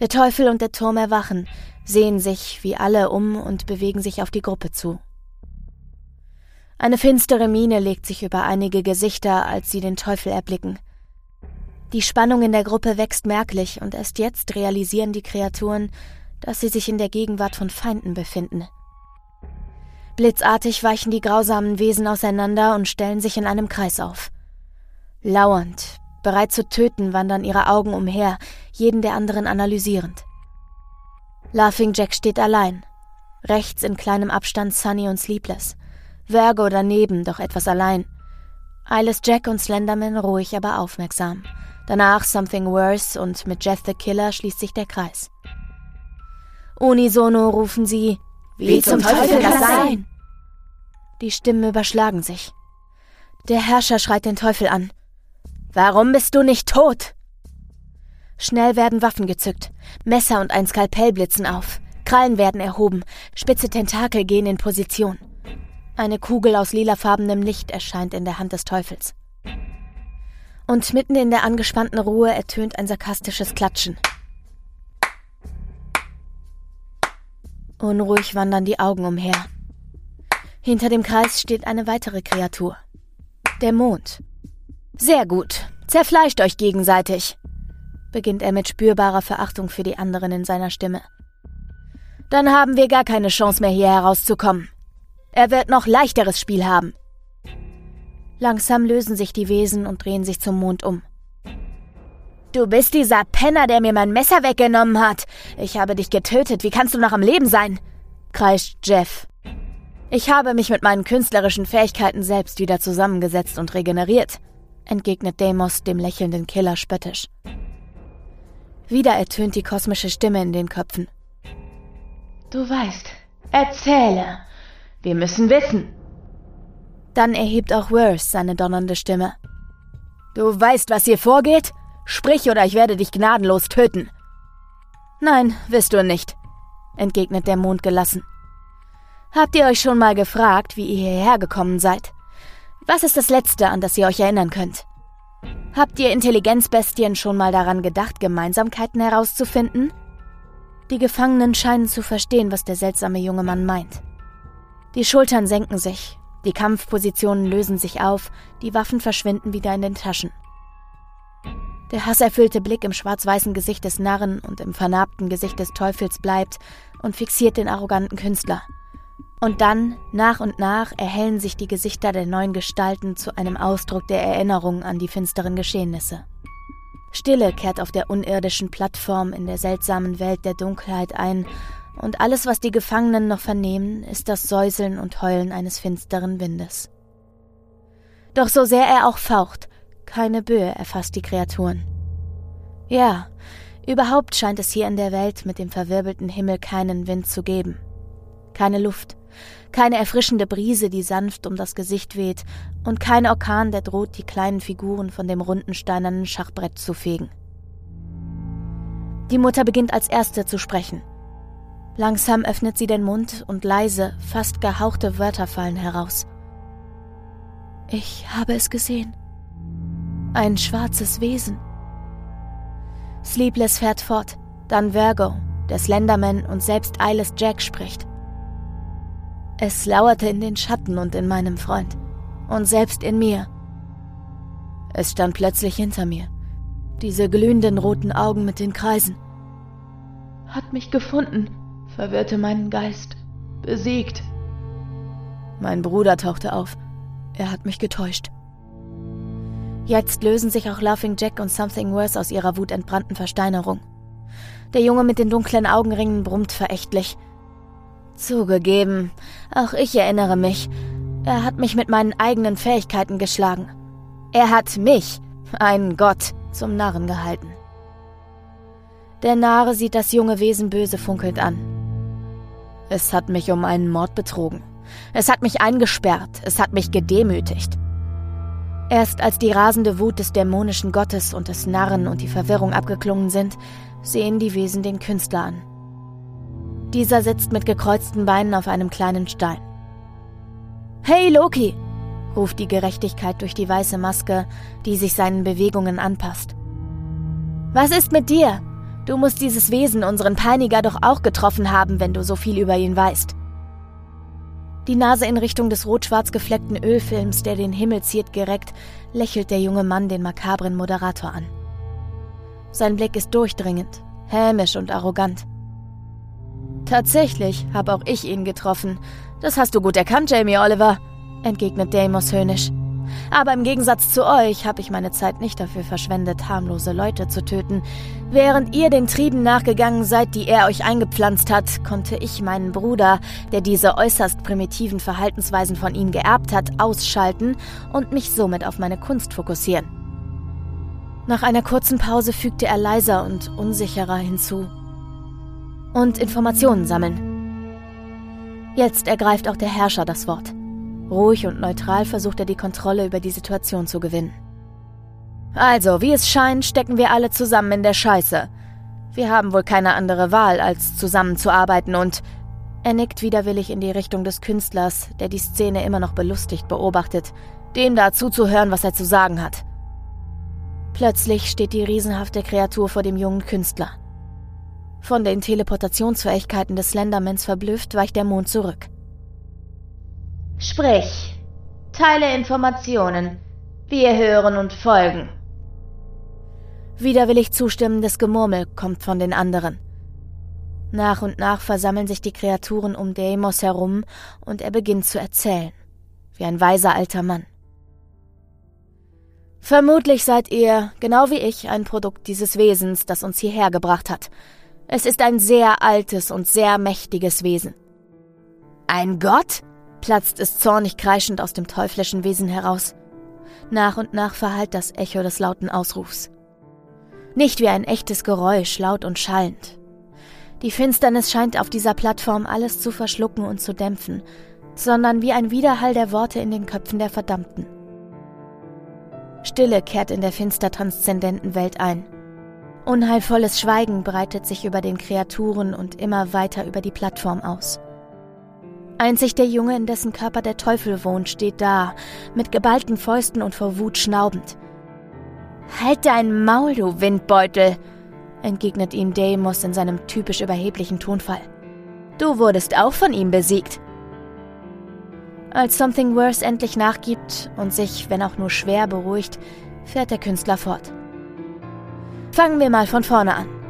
Der Teufel und der Turm erwachen, sehen sich wie alle um und bewegen sich auf die Gruppe zu. Eine finstere Miene legt sich über einige Gesichter, als sie den Teufel erblicken. Die Spannung in der Gruppe wächst merklich und erst jetzt realisieren die Kreaturen, dass sie sich in der Gegenwart von Feinden befinden. Blitzartig weichen die grausamen Wesen auseinander und stellen sich in einem Kreis auf. Lauernd, bereit zu töten, wandern ihre Augen umher, jeden der anderen analysierend. Laughing Jack steht allein. Rechts in kleinem Abstand Sunny und Sleepless Virgo daneben, doch etwas allein. Eyeless Jack und Slenderman ruhig, aber aufmerksam. Danach Something Worse und mit Jeff the Killer schließt sich der Kreis. Unisono rufen sie, wie, wie zum Teufel das sein? Die Stimmen überschlagen sich. Der Herrscher schreit den Teufel an. Warum bist du nicht tot? Schnell werden Waffen gezückt. Messer und ein Skalpell blitzen auf. Krallen werden erhoben. Spitze Tentakel gehen in Position. Eine Kugel aus lilafarbenem Licht erscheint in der Hand des Teufels. Und mitten in der angespannten Ruhe ertönt ein sarkastisches Klatschen. Unruhig wandern die Augen umher. Hinter dem Kreis steht eine weitere Kreatur. Der Mond. Sehr gut. Zerfleischt euch gegenseitig, beginnt er mit spürbarer Verachtung für die anderen in seiner Stimme. Dann haben wir gar keine Chance mehr hier herauszukommen. Er wird noch leichteres Spiel haben. Langsam lösen sich die Wesen und drehen sich zum Mond um. Du bist dieser Penner, der mir mein Messer weggenommen hat. Ich habe dich getötet. Wie kannst du noch am Leben sein? kreischt Jeff. Ich habe mich mit meinen künstlerischen Fähigkeiten selbst wieder zusammengesetzt und regeneriert, entgegnet Deimos dem lächelnden Killer spöttisch. Wieder ertönt die kosmische Stimme in den Köpfen. Du weißt, erzähle. Wir müssen wissen. Dann erhebt auch Worse seine donnernde Stimme. Du weißt, was hier vorgeht? Sprich oder ich werde dich gnadenlos töten. Nein, wirst du nicht, entgegnet der Mond gelassen. Habt ihr euch schon mal gefragt, wie ihr hierher gekommen seid? Was ist das Letzte, an das ihr euch erinnern könnt? Habt ihr Intelligenzbestien schon mal daran gedacht, Gemeinsamkeiten herauszufinden? Die Gefangenen scheinen zu verstehen, was der seltsame junge Mann meint. Die Schultern senken sich, die Kampfpositionen lösen sich auf, die Waffen verschwinden wieder in den Taschen. Der hasserfüllte Blick im schwarz-weißen Gesicht des Narren und im vernarbten Gesicht des Teufels bleibt und fixiert den arroganten Künstler. Und dann, nach und nach, erhellen sich die Gesichter der neuen Gestalten zu einem Ausdruck der Erinnerung an die finsteren Geschehnisse. Stille kehrt auf der unirdischen Plattform in der seltsamen Welt der Dunkelheit ein, und alles, was die Gefangenen noch vernehmen, ist das Säuseln und Heulen eines finsteren Windes. Doch so sehr er auch faucht, keine Böe erfasst die Kreaturen. Ja, überhaupt scheint es hier in der Welt mit dem verwirbelten Himmel keinen Wind zu geben. Keine Luft, keine erfrischende Brise, die sanft um das Gesicht weht, und kein Orkan, der droht, die kleinen Figuren von dem runden steinernen Schachbrett zu fegen. Die Mutter beginnt als erste zu sprechen. Langsam öffnet sie den Mund und leise, fast gehauchte Wörter fallen heraus. Ich habe es gesehen. Ein schwarzes Wesen. Sleepless fährt fort, dann Virgo, der Slenderman und selbst Eyeless Jack spricht. Es lauerte in den Schatten und in meinem Freund. Und selbst in mir. Es stand plötzlich hinter mir. Diese glühenden roten Augen mit den Kreisen. Hat mich gefunden, verwirrte meinen Geist. Besiegt. Mein Bruder tauchte auf. Er hat mich getäuscht. Jetzt lösen sich auch Laughing Jack und Something Worse aus ihrer wutentbrannten Versteinerung. Der Junge mit den dunklen Augenringen brummt verächtlich. Zugegeben, auch ich erinnere mich. Er hat mich mit meinen eigenen Fähigkeiten geschlagen. Er hat mich, einen Gott, zum Narren gehalten. Der Narre sieht das junge Wesen böse funkelnd an. Es hat mich um einen Mord betrogen. Es hat mich eingesperrt. Es hat mich gedemütigt. Erst als die rasende Wut des dämonischen Gottes und des Narren und die Verwirrung abgeklungen sind, sehen die Wesen den Künstler an. Dieser sitzt mit gekreuzten Beinen auf einem kleinen Stein. Hey Loki! ruft die Gerechtigkeit durch die weiße Maske, die sich seinen Bewegungen anpasst. Was ist mit dir? Du musst dieses Wesen, unseren Peiniger, doch auch getroffen haben, wenn du so viel über ihn weißt. Die Nase in Richtung des rot-schwarz gefleckten Ölfilms, der den Himmel ziert, gereckt, lächelt der junge Mann den makabren Moderator an. Sein Blick ist durchdringend, hämisch und arrogant. Tatsächlich habe auch ich ihn getroffen. Das hast du gut erkannt, Jamie Oliver, entgegnet Deimos höhnisch. Aber im Gegensatz zu euch habe ich meine Zeit nicht dafür verschwendet, harmlose Leute zu töten. Während ihr den Trieben nachgegangen seid, die er euch eingepflanzt hat, konnte ich meinen Bruder, der diese äußerst primitiven Verhaltensweisen von ihm geerbt hat, ausschalten und mich somit auf meine Kunst fokussieren. Nach einer kurzen Pause fügte er leiser und unsicherer hinzu. Und Informationen sammeln. Jetzt ergreift auch der Herrscher das Wort. Ruhig und neutral versucht er die Kontrolle über die Situation zu gewinnen. Also, wie es scheint, stecken wir alle zusammen in der Scheiße. Wir haben wohl keine andere Wahl, als zusammenzuarbeiten und... Er nickt widerwillig in die Richtung des Künstlers, der die Szene immer noch belustigt beobachtet, dem da zuzuhören, was er zu sagen hat. Plötzlich steht die riesenhafte Kreatur vor dem jungen Künstler. Von den Teleportationsfähigkeiten des Slendermans verblüfft weicht der Mond zurück. Sprich. Teile Informationen. Wir hören und folgen. Widerwillig zustimmendes Gemurmel kommt von den anderen. Nach und nach versammeln sich die Kreaturen um Deimos herum und er beginnt zu erzählen, wie ein weiser alter Mann. Vermutlich seid ihr, genau wie ich, ein Produkt dieses Wesens, das uns hierher gebracht hat. Es ist ein sehr altes und sehr mächtiges Wesen. Ein Gott? Platzt es zornig kreischend aus dem teuflischen Wesen heraus. Nach und nach verhallt das Echo des lauten Ausrufs. Nicht wie ein echtes Geräusch, laut und schallend. Die Finsternis scheint auf dieser Plattform alles zu verschlucken und zu dämpfen, sondern wie ein Widerhall der Worte in den Köpfen der Verdammten. Stille kehrt in der finster transzendenten Welt ein. Unheilvolles Schweigen breitet sich über den Kreaturen und immer weiter über die Plattform aus. Einzig der Junge, in dessen Körper der Teufel wohnt, steht da, mit geballten Fäusten und vor Wut schnaubend. Halt dein Maul, du Windbeutel, entgegnet ihm Deimos in seinem typisch überheblichen Tonfall. Du wurdest auch von ihm besiegt. Als Something Worse endlich nachgibt und sich, wenn auch nur schwer, beruhigt, fährt der Künstler fort. Fangen wir mal von vorne an.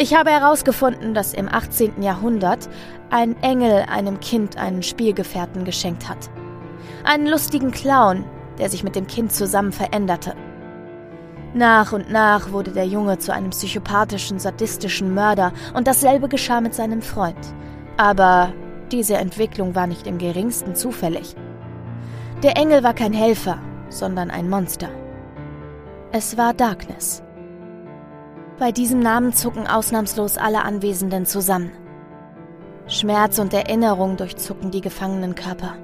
Ich habe herausgefunden, dass im 18. Jahrhundert ein Engel einem Kind einen Spielgefährten geschenkt hat. Einen lustigen Clown, der sich mit dem Kind zusammen veränderte. Nach und nach wurde der Junge zu einem psychopathischen, sadistischen Mörder und dasselbe geschah mit seinem Freund. Aber diese Entwicklung war nicht im geringsten zufällig. Der Engel war kein Helfer, sondern ein Monster. Es war Darkness. Bei diesem Namen zucken ausnahmslos alle Anwesenden zusammen. Schmerz und Erinnerung durchzucken die gefangenen Körper.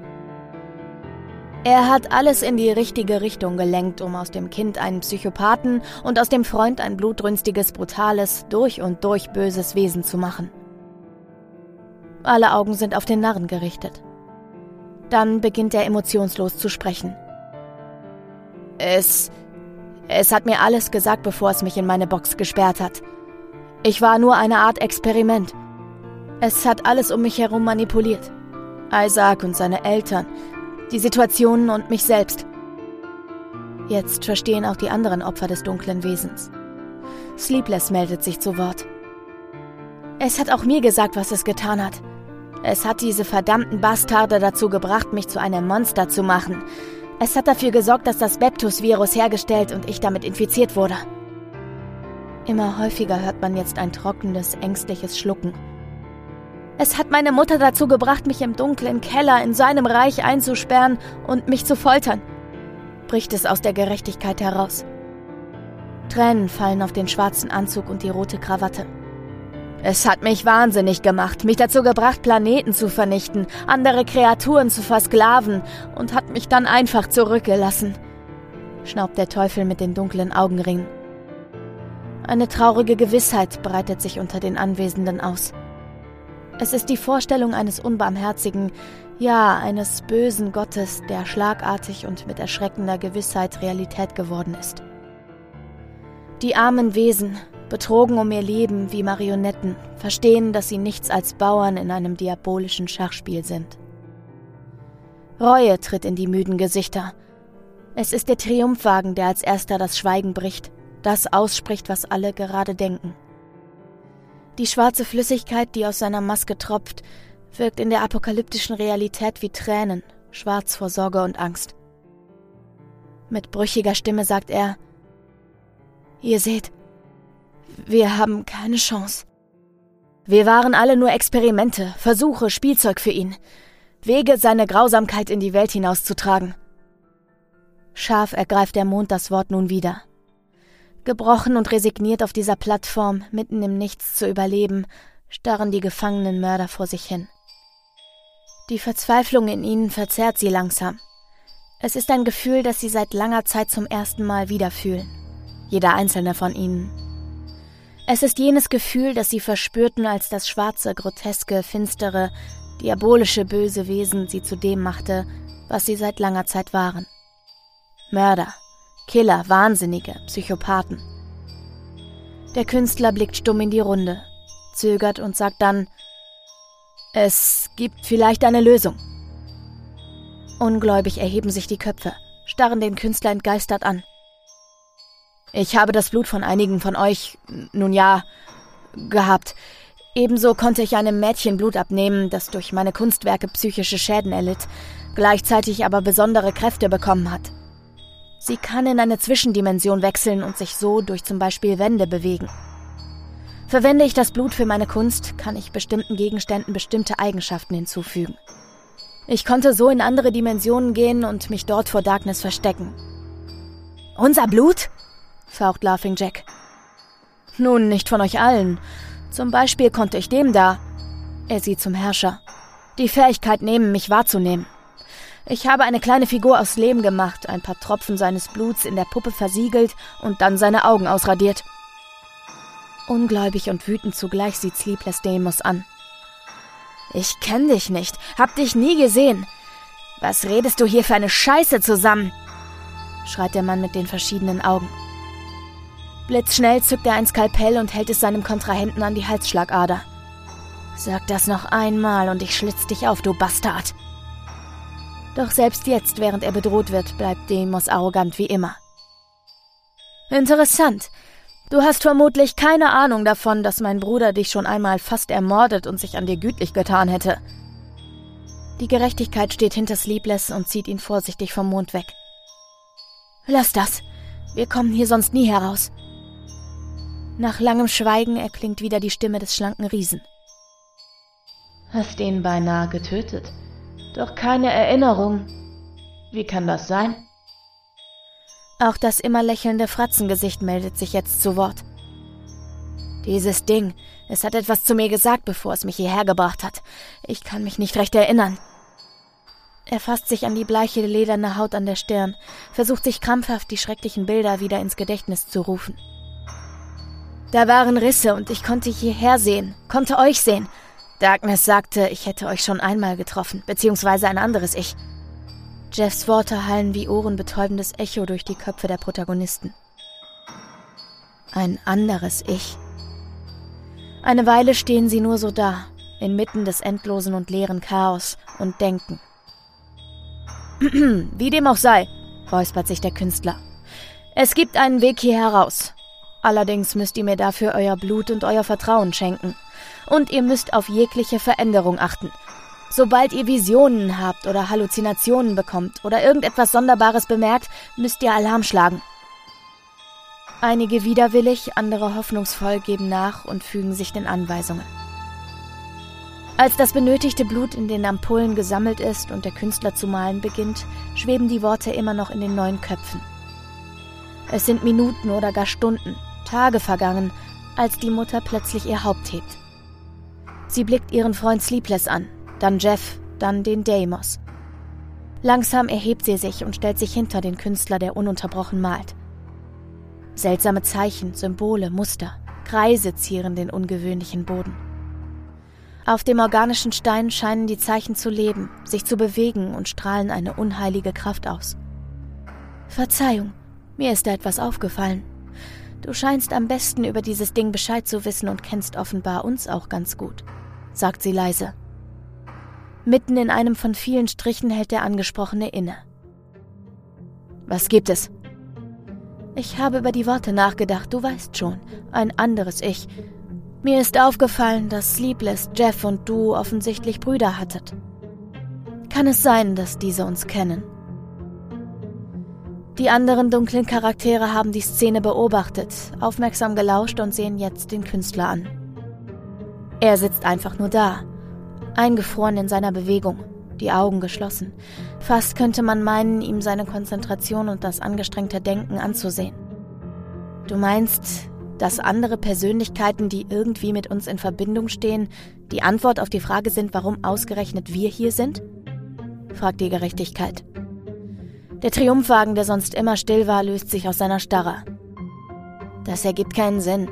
Er hat alles in die richtige Richtung gelenkt, um aus dem Kind einen Psychopathen und aus dem Freund ein blutrünstiges, brutales, durch und durch böses Wesen zu machen. Alle Augen sind auf den Narren gerichtet. Dann beginnt er emotionslos zu sprechen. Es es hat mir alles gesagt, bevor es mich in meine Box gesperrt hat. Ich war nur eine Art Experiment. Es hat alles um mich herum manipuliert. Isaac und seine Eltern, die Situationen und mich selbst. Jetzt verstehen auch die anderen Opfer des dunklen Wesens. Sleepless meldet sich zu Wort. Es hat auch mir gesagt, was es getan hat. Es hat diese verdammten Bastarde dazu gebracht, mich zu einem Monster zu machen. Es hat dafür gesorgt, dass das Beptus-Virus hergestellt und ich damit infiziert wurde. Immer häufiger hört man jetzt ein trockenes, ängstliches Schlucken. Es hat meine Mutter dazu gebracht, mich im dunklen Keller in seinem Reich einzusperren und mich zu foltern, bricht es aus der Gerechtigkeit heraus. Tränen fallen auf den schwarzen Anzug und die rote Krawatte. Es hat mich wahnsinnig gemacht, mich dazu gebracht, Planeten zu vernichten, andere Kreaturen zu versklaven und hat mich dann einfach zurückgelassen, schnaubt der Teufel mit den dunklen Augenringen. Eine traurige Gewissheit breitet sich unter den Anwesenden aus. Es ist die Vorstellung eines unbarmherzigen, ja, eines bösen Gottes, der schlagartig und mit erschreckender Gewissheit Realität geworden ist. Die armen Wesen, betrogen um ihr Leben wie Marionetten, verstehen, dass sie nichts als Bauern in einem diabolischen Schachspiel sind. Reue tritt in die müden Gesichter. Es ist der Triumphwagen, der als erster das Schweigen bricht, das ausspricht, was alle gerade denken. Die schwarze Flüssigkeit, die aus seiner Maske tropft, wirkt in der apokalyptischen Realität wie Tränen, schwarz vor Sorge und Angst. Mit brüchiger Stimme sagt er, Ihr seht, wir haben keine Chance. Wir waren alle nur Experimente, Versuche, Spielzeug für ihn. Wege, seine Grausamkeit in die Welt hinauszutragen. Scharf ergreift der Mond das Wort nun wieder. Gebrochen und resigniert auf dieser Plattform, mitten im Nichts zu überleben, starren die gefangenen Mörder vor sich hin. Die Verzweiflung in ihnen verzerrt sie langsam. Es ist ein Gefühl, das sie seit langer Zeit zum ersten Mal wieder fühlen. Jeder einzelne von ihnen. Es ist jenes Gefühl, das sie verspürten, als das schwarze, groteske, finstere, diabolische, böse Wesen sie zu dem machte, was sie seit langer Zeit waren. Mörder, Killer, Wahnsinnige, Psychopathen. Der Künstler blickt stumm in die Runde, zögert und sagt dann, es gibt vielleicht eine Lösung. Ungläubig erheben sich die Köpfe, starren den Künstler entgeistert an. Ich habe das Blut von einigen von euch, nun ja, gehabt. Ebenso konnte ich einem Mädchen Blut abnehmen, das durch meine Kunstwerke psychische Schäden erlitt, gleichzeitig aber besondere Kräfte bekommen hat. Sie kann in eine Zwischendimension wechseln und sich so durch zum Beispiel Wände bewegen. Verwende ich das Blut für meine Kunst, kann ich bestimmten Gegenständen bestimmte Eigenschaften hinzufügen. Ich konnte so in andere Dimensionen gehen und mich dort vor Darkness verstecken. Unser Blut? Faucht Laughing Jack. Nun, nicht von euch allen. Zum Beispiel konnte ich dem da, er sieht zum Herrscher, die Fähigkeit nehmen, mich wahrzunehmen. Ich habe eine kleine Figur aus Lehm gemacht, ein paar Tropfen seines Bluts in der Puppe versiegelt und dann seine Augen ausradiert. Ungläubig und wütend zugleich sieht Sleepless Deimos an. Ich kenn dich nicht, hab dich nie gesehen. Was redest du hier für eine Scheiße zusammen? schreit der Mann mit den verschiedenen Augen. Blitzschnell zückt er ein Skalpell und hält es seinem Kontrahenten an die Halsschlagader. Sag das noch einmal und ich schlitz dich auf, du Bastard! Doch selbst jetzt, während er bedroht wird, bleibt Demos arrogant wie immer. Interessant. Du hast vermutlich keine Ahnung davon, dass mein Bruder dich schon einmal fast ermordet und sich an dir gütlich getan hätte. Die Gerechtigkeit steht hinter Sleepless und zieht ihn vorsichtig vom Mond weg. Lass das. Wir kommen hier sonst nie heraus. Nach langem Schweigen erklingt wieder die Stimme des schlanken Riesen. Hast ihn beinahe getötet. Doch keine Erinnerung. Wie kann das sein? Auch das immer lächelnde Fratzengesicht meldet sich jetzt zu Wort. Dieses Ding, es hat etwas zu mir gesagt, bevor es mich hierher gebracht hat. Ich kann mich nicht recht erinnern. Er fasst sich an die bleiche lederne Haut an der Stirn, versucht sich krampfhaft die schrecklichen Bilder wieder ins Gedächtnis zu rufen. Da waren Risse und ich konnte hierher sehen, konnte euch sehen, Darkness sagte, ich hätte euch schon einmal getroffen, beziehungsweise ein anderes Ich. Jeffs Worte hallen wie ohrenbetäubendes Echo durch die Köpfe der Protagonisten. Ein anderes Ich. Eine Weile stehen sie nur so da, inmitten des endlosen und leeren Chaos, und denken. Wie dem auch sei, räuspert sich der Künstler. Es gibt einen Weg hier heraus. Allerdings müsst ihr mir dafür euer Blut und euer Vertrauen schenken und ihr müsst auf jegliche Veränderung achten. Sobald ihr Visionen habt oder Halluzinationen bekommt oder irgendetwas Sonderbares bemerkt, müsst ihr Alarm schlagen. Einige widerwillig, andere hoffnungsvoll geben nach und fügen sich den Anweisungen. Als das benötigte Blut in den Ampullen gesammelt ist und der Künstler zu malen beginnt, schweben die Worte immer noch in den neuen Köpfen. Es sind Minuten oder gar Stunden, Tage vergangen, als die Mutter plötzlich ihr Haupt hebt. Sie blickt ihren Freund Sleepless an, dann Jeff, dann den Deimos. Langsam erhebt sie sich und stellt sich hinter den Künstler, der ununterbrochen malt. Seltsame Zeichen, Symbole, Muster, Kreise zieren den ungewöhnlichen Boden. Auf dem organischen Stein scheinen die Zeichen zu leben, sich zu bewegen und strahlen eine unheilige Kraft aus. Verzeihung, mir ist da etwas aufgefallen. Du scheinst am besten über dieses Ding Bescheid zu wissen und kennst offenbar uns auch ganz gut, sagt sie leise. Mitten in einem von vielen Strichen hält der Angesprochene inne. Was gibt es? Ich habe über die Worte nachgedacht, du weißt schon, ein anderes Ich. Mir ist aufgefallen, dass Sleepless, Jeff und du offensichtlich Brüder hattet. Kann es sein, dass diese uns kennen? Die anderen dunklen Charaktere haben die Szene beobachtet, aufmerksam gelauscht und sehen jetzt den Künstler an. Er sitzt einfach nur da, eingefroren in seiner Bewegung, die Augen geschlossen. Fast könnte man meinen, ihm seine Konzentration und das angestrengte Denken anzusehen. Du meinst, dass andere Persönlichkeiten, die irgendwie mit uns in Verbindung stehen, die Antwort auf die Frage sind, warum ausgerechnet wir hier sind? fragt die Gerechtigkeit. Der Triumphwagen, der sonst immer still war, löst sich aus seiner Starre. Das ergibt keinen Sinn.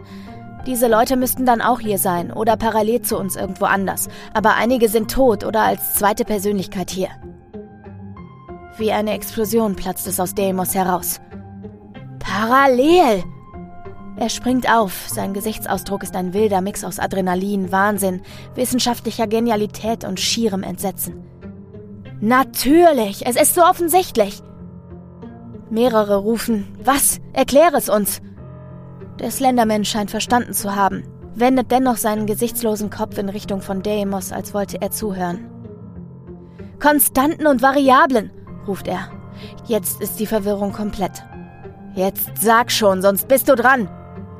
Diese Leute müssten dann auch hier sein oder parallel zu uns irgendwo anders. Aber einige sind tot oder als zweite Persönlichkeit hier. Wie eine Explosion platzt es aus Deimos heraus. Parallel! Er springt auf, sein Gesichtsausdruck ist ein wilder Mix aus Adrenalin, Wahnsinn, wissenschaftlicher Genialität und schierem Entsetzen. Natürlich, es ist so offensichtlich. Mehrere rufen, was? Erkläre es uns. Der Slenderman scheint verstanden zu haben, wendet dennoch seinen gesichtslosen Kopf in Richtung von Deimos, als wollte er zuhören. Konstanten und Variablen, ruft er. Jetzt ist die Verwirrung komplett. Jetzt sag schon, sonst bist du dran,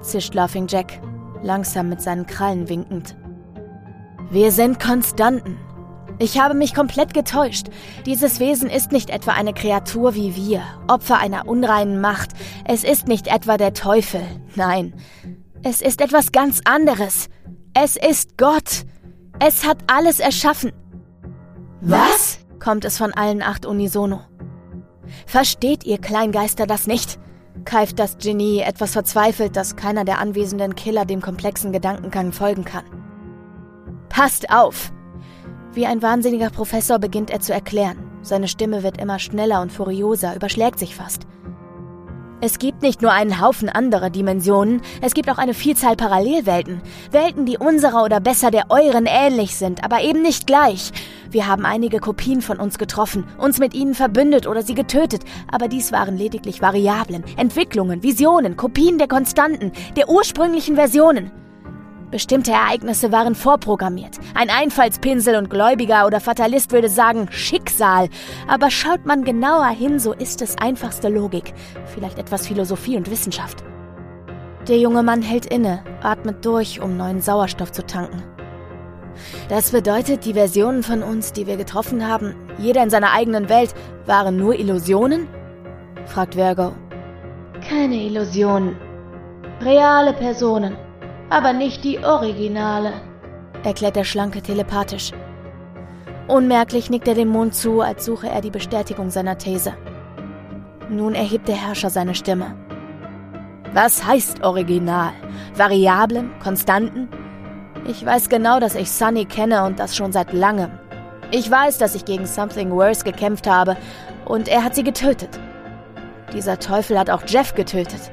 zischt Laughing Jack, langsam mit seinen Krallen winkend. Wir sind Konstanten. Ich habe mich komplett getäuscht. Dieses Wesen ist nicht etwa eine Kreatur wie wir, Opfer einer unreinen Macht. Es ist nicht etwa der Teufel. Nein. Es ist etwas ganz anderes. Es ist Gott. Es hat alles erschaffen. Was? kommt es von allen acht unisono. Versteht ihr Kleingeister das nicht? keift das Genie etwas verzweifelt, dass keiner der anwesenden Killer dem komplexen Gedankengang folgen kann. Passt auf! Wie ein wahnsinniger Professor beginnt er zu erklären. Seine Stimme wird immer schneller und furioser, überschlägt sich fast. Es gibt nicht nur einen Haufen anderer Dimensionen, es gibt auch eine Vielzahl Parallelwelten. Welten, die unserer oder besser der euren ähnlich sind, aber eben nicht gleich. Wir haben einige Kopien von uns getroffen, uns mit ihnen verbündet oder sie getötet, aber dies waren lediglich Variablen, Entwicklungen, Visionen, Kopien der Konstanten, der ursprünglichen Versionen. Bestimmte Ereignisse waren vorprogrammiert. Ein Einfallspinsel und Gläubiger oder Fatalist würde sagen Schicksal. Aber schaut man genauer hin, so ist es einfachste Logik. Vielleicht etwas Philosophie und Wissenschaft. Der junge Mann hält inne, atmet durch, um neuen Sauerstoff zu tanken. Das bedeutet, die Versionen von uns, die wir getroffen haben, jeder in seiner eigenen Welt, waren nur Illusionen? fragt Virgo. Keine Illusionen. Reale Personen aber nicht die Originale, erklärt der Schlanke telepathisch. Unmerklich nickt er dem Mond zu, als suche er die Bestätigung seiner These. Nun erhebt der Herrscher seine Stimme. Was heißt Original? Variablen? Konstanten? Ich weiß genau, dass ich Sunny kenne und das schon seit langem. Ich weiß, dass ich gegen Something Worse gekämpft habe und er hat sie getötet. Dieser Teufel hat auch Jeff getötet.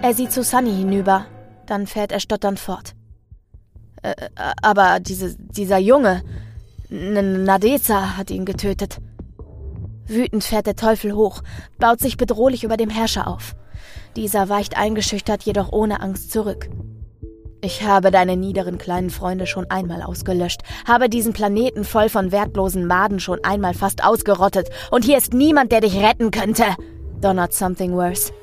Er sieht zu Sunny hinüber, dann fährt er stotternd fort. Äh, äh, aber diese, dieser Junge, N Nadeza, hat ihn getötet. Wütend fährt der Teufel hoch, baut sich bedrohlich über dem Herrscher auf. Dieser weicht eingeschüchtert, jedoch ohne Angst zurück. Ich habe deine niederen kleinen Freunde schon einmal ausgelöscht, habe diesen Planeten voll von wertlosen Maden schon einmal fast ausgerottet, und hier ist niemand, der dich retten könnte, donnert Something Worse.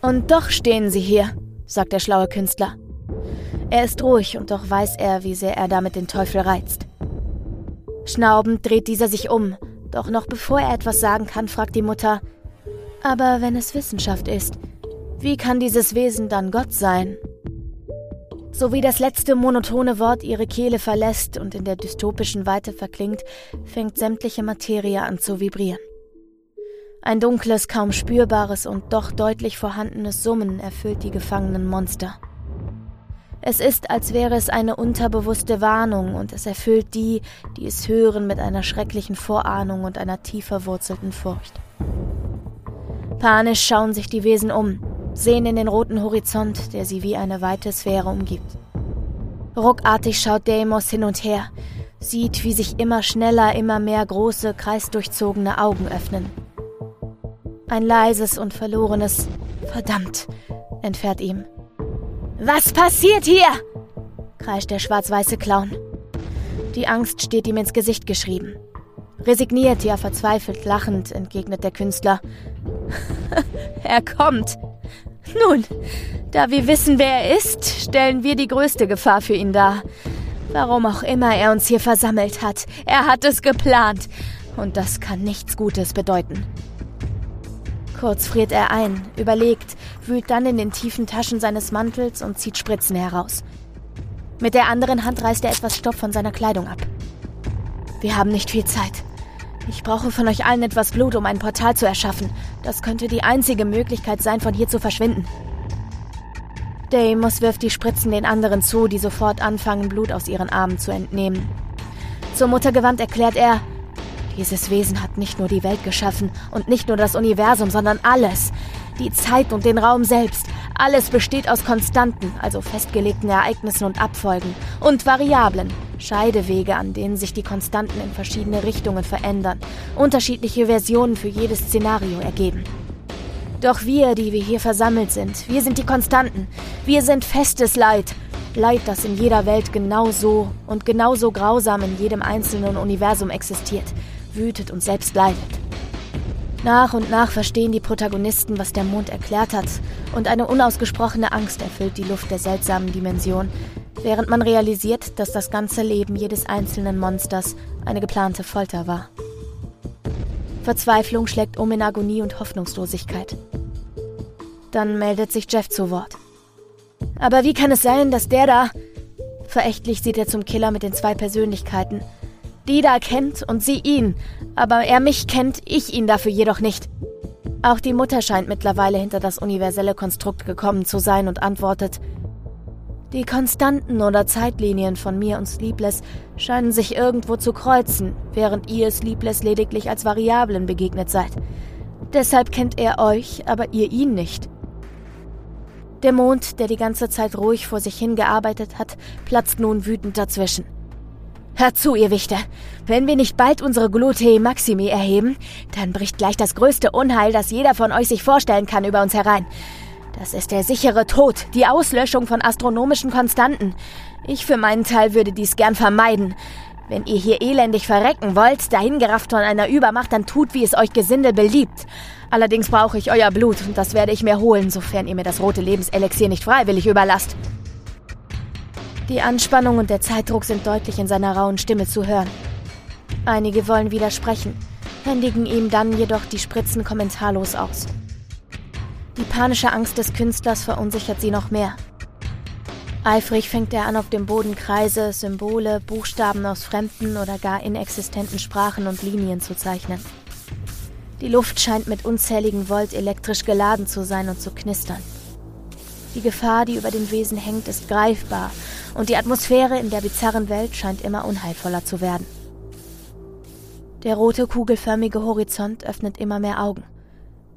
Und doch stehen sie hier, sagt der schlaue Künstler. Er ist ruhig und doch weiß er, wie sehr er damit den Teufel reizt. Schnaubend dreht dieser sich um, doch noch bevor er etwas sagen kann, fragt die Mutter, aber wenn es Wissenschaft ist, wie kann dieses Wesen dann Gott sein? So wie das letzte monotone Wort ihre Kehle verlässt und in der dystopischen Weite verklingt, fängt sämtliche Materie an zu vibrieren. Ein dunkles, kaum spürbares und doch deutlich vorhandenes Summen erfüllt die gefangenen Monster. Es ist, als wäre es eine unterbewusste Warnung und es erfüllt die, die es hören, mit einer schrecklichen Vorahnung und einer tief verwurzelten Furcht. Panisch schauen sich die Wesen um, sehen in den roten Horizont, der sie wie eine weite Sphäre umgibt. Ruckartig schaut Deimos hin und her, sieht, wie sich immer schneller, immer mehr große, kreisdurchzogene Augen öffnen. Ein leises und verlorenes Verdammt entfährt ihm. Was passiert hier? kreischt der schwarz-weiße Clown. Die Angst steht ihm ins Gesicht geschrieben. Resigniert, ja verzweifelt lachend, entgegnet der Künstler. er kommt. Nun, da wir wissen, wer er ist, stellen wir die größte Gefahr für ihn dar. Warum auch immer er uns hier versammelt hat, er hat es geplant. Und das kann nichts Gutes bedeuten. Kurz friert er ein, überlegt, wühlt dann in den tiefen Taschen seines Mantels und zieht Spritzen heraus. Mit der anderen Hand reißt er etwas Stoff von seiner Kleidung ab. Wir haben nicht viel Zeit. Ich brauche von euch allen etwas Blut, um ein Portal zu erschaffen. Das könnte die einzige Möglichkeit sein, von hier zu verschwinden. Deimos wirft die Spritzen den anderen zu, die sofort anfangen, Blut aus ihren Armen zu entnehmen. Zur Mutter gewandt erklärt er, dieses Wesen hat nicht nur die Welt geschaffen und nicht nur das Universum, sondern alles. Die Zeit und den Raum selbst. Alles besteht aus Konstanten, also festgelegten Ereignissen und Abfolgen, und Variablen, Scheidewege, an denen sich die Konstanten in verschiedene Richtungen verändern, unterschiedliche Versionen für jedes Szenario ergeben. Doch wir, die wir hier versammelt sind, wir sind die Konstanten. Wir sind festes Leid. Leid, das in jeder Welt genauso und genauso grausam in jedem einzelnen Universum existiert, wütet und selbst leidet. Nach und nach verstehen die Protagonisten, was der Mond erklärt hat, und eine unausgesprochene Angst erfüllt die Luft der seltsamen Dimension, während man realisiert, dass das ganze Leben jedes einzelnen Monsters eine geplante Folter war. Verzweiflung schlägt um in Agonie und Hoffnungslosigkeit. Dann meldet sich Jeff zu Wort. Aber wie kann es sein, dass der da... Verächtlich sieht er zum Killer mit den zwei Persönlichkeiten. Die da kennt und sie ihn, aber er mich kennt, ich ihn dafür jedoch nicht. Auch die Mutter scheint mittlerweile hinter das universelle Konstrukt gekommen zu sein und antwortet, die Konstanten oder Zeitlinien von mir und Sleepless scheinen sich irgendwo zu kreuzen, während ihr Sleepless lediglich als Variablen begegnet seid. Deshalb kennt er euch, aber ihr ihn nicht. Der Mond, der die ganze Zeit ruhig vor sich hingearbeitet hat, platzt nun wütend dazwischen. Hört zu, ihr Wichter. Wenn wir nicht bald unsere Glutei Maximi erheben, dann bricht gleich das größte Unheil, das jeder von euch sich vorstellen kann, über uns herein. Das ist der sichere Tod, die Auslöschung von astronomischen Konstanten. Ich für meinen Teil würde dies gern vermeiden. Wenn ihr hier elendig verrecken wollt, dahingerafft von einer Übermacht, dann tut, wie es euch Gesindel beliebt. Allerdings brauche ich euer Blut und das werde ich mir holen, sofern ihr mir das rote Lebenselixier nicht freiwillig überlasst. Die Anspannung und der Zeitdruck sind deutlich in seiner rauen Stimme zu hören. Einige wollen widersprechen, händigen ihm dann jedoch die Spritzen kommentarlos aus. Die panische Angst des Künstlers verunsichert sie noch mehr. Eifrig fängt er an, auf dem Boden Kreise, Symbole, Buchstaben aus fremden oder gar inexistenten Sprachen und Linien zu zeichnen. Die Luft scheint mit unzähligen Volt elektrisch geladen zu sein und zu knistern. Die Gefahr, die über den Wesen hängt, ist greifbar und die Atmosphäre in der bizarren Welt scheint immer unheilvoller zu werden. Der rote kugelförmige Horizont öffnet immer mehr Augen.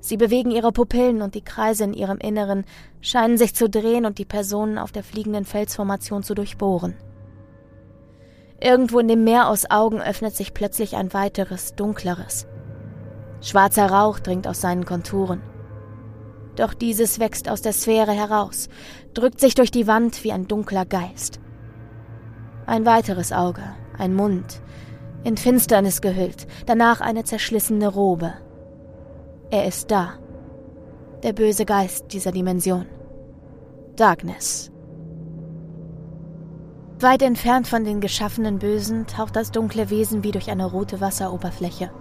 Sie bewegen ihre Pupillen und die Kreise in ihrem Inneren scheinen sich zu drehen und die Personen auf der fliegenden Felsformation zu durchbohren. Irgendwo in dem Meer aus Augen öffnet sich plötzlich ein weiteres, dunkleres. Schwarzer Rauch dringt aus seinen Konturen. Doch dieses wächst aus der Sphäre heraus, drückt sich durch die Wand wie ein dunkler Geist. Ein weiteres Auge, ein Mund, in Finsternis gehüllt, danach eine zerschlissene Robe. Er ist da. Der böse Geist dieser Dimension. Darkness. Weit entfernt von den geschaffenen Bösen taucht das dunkle Wesen wie durch eine rote Wasseroberfläche.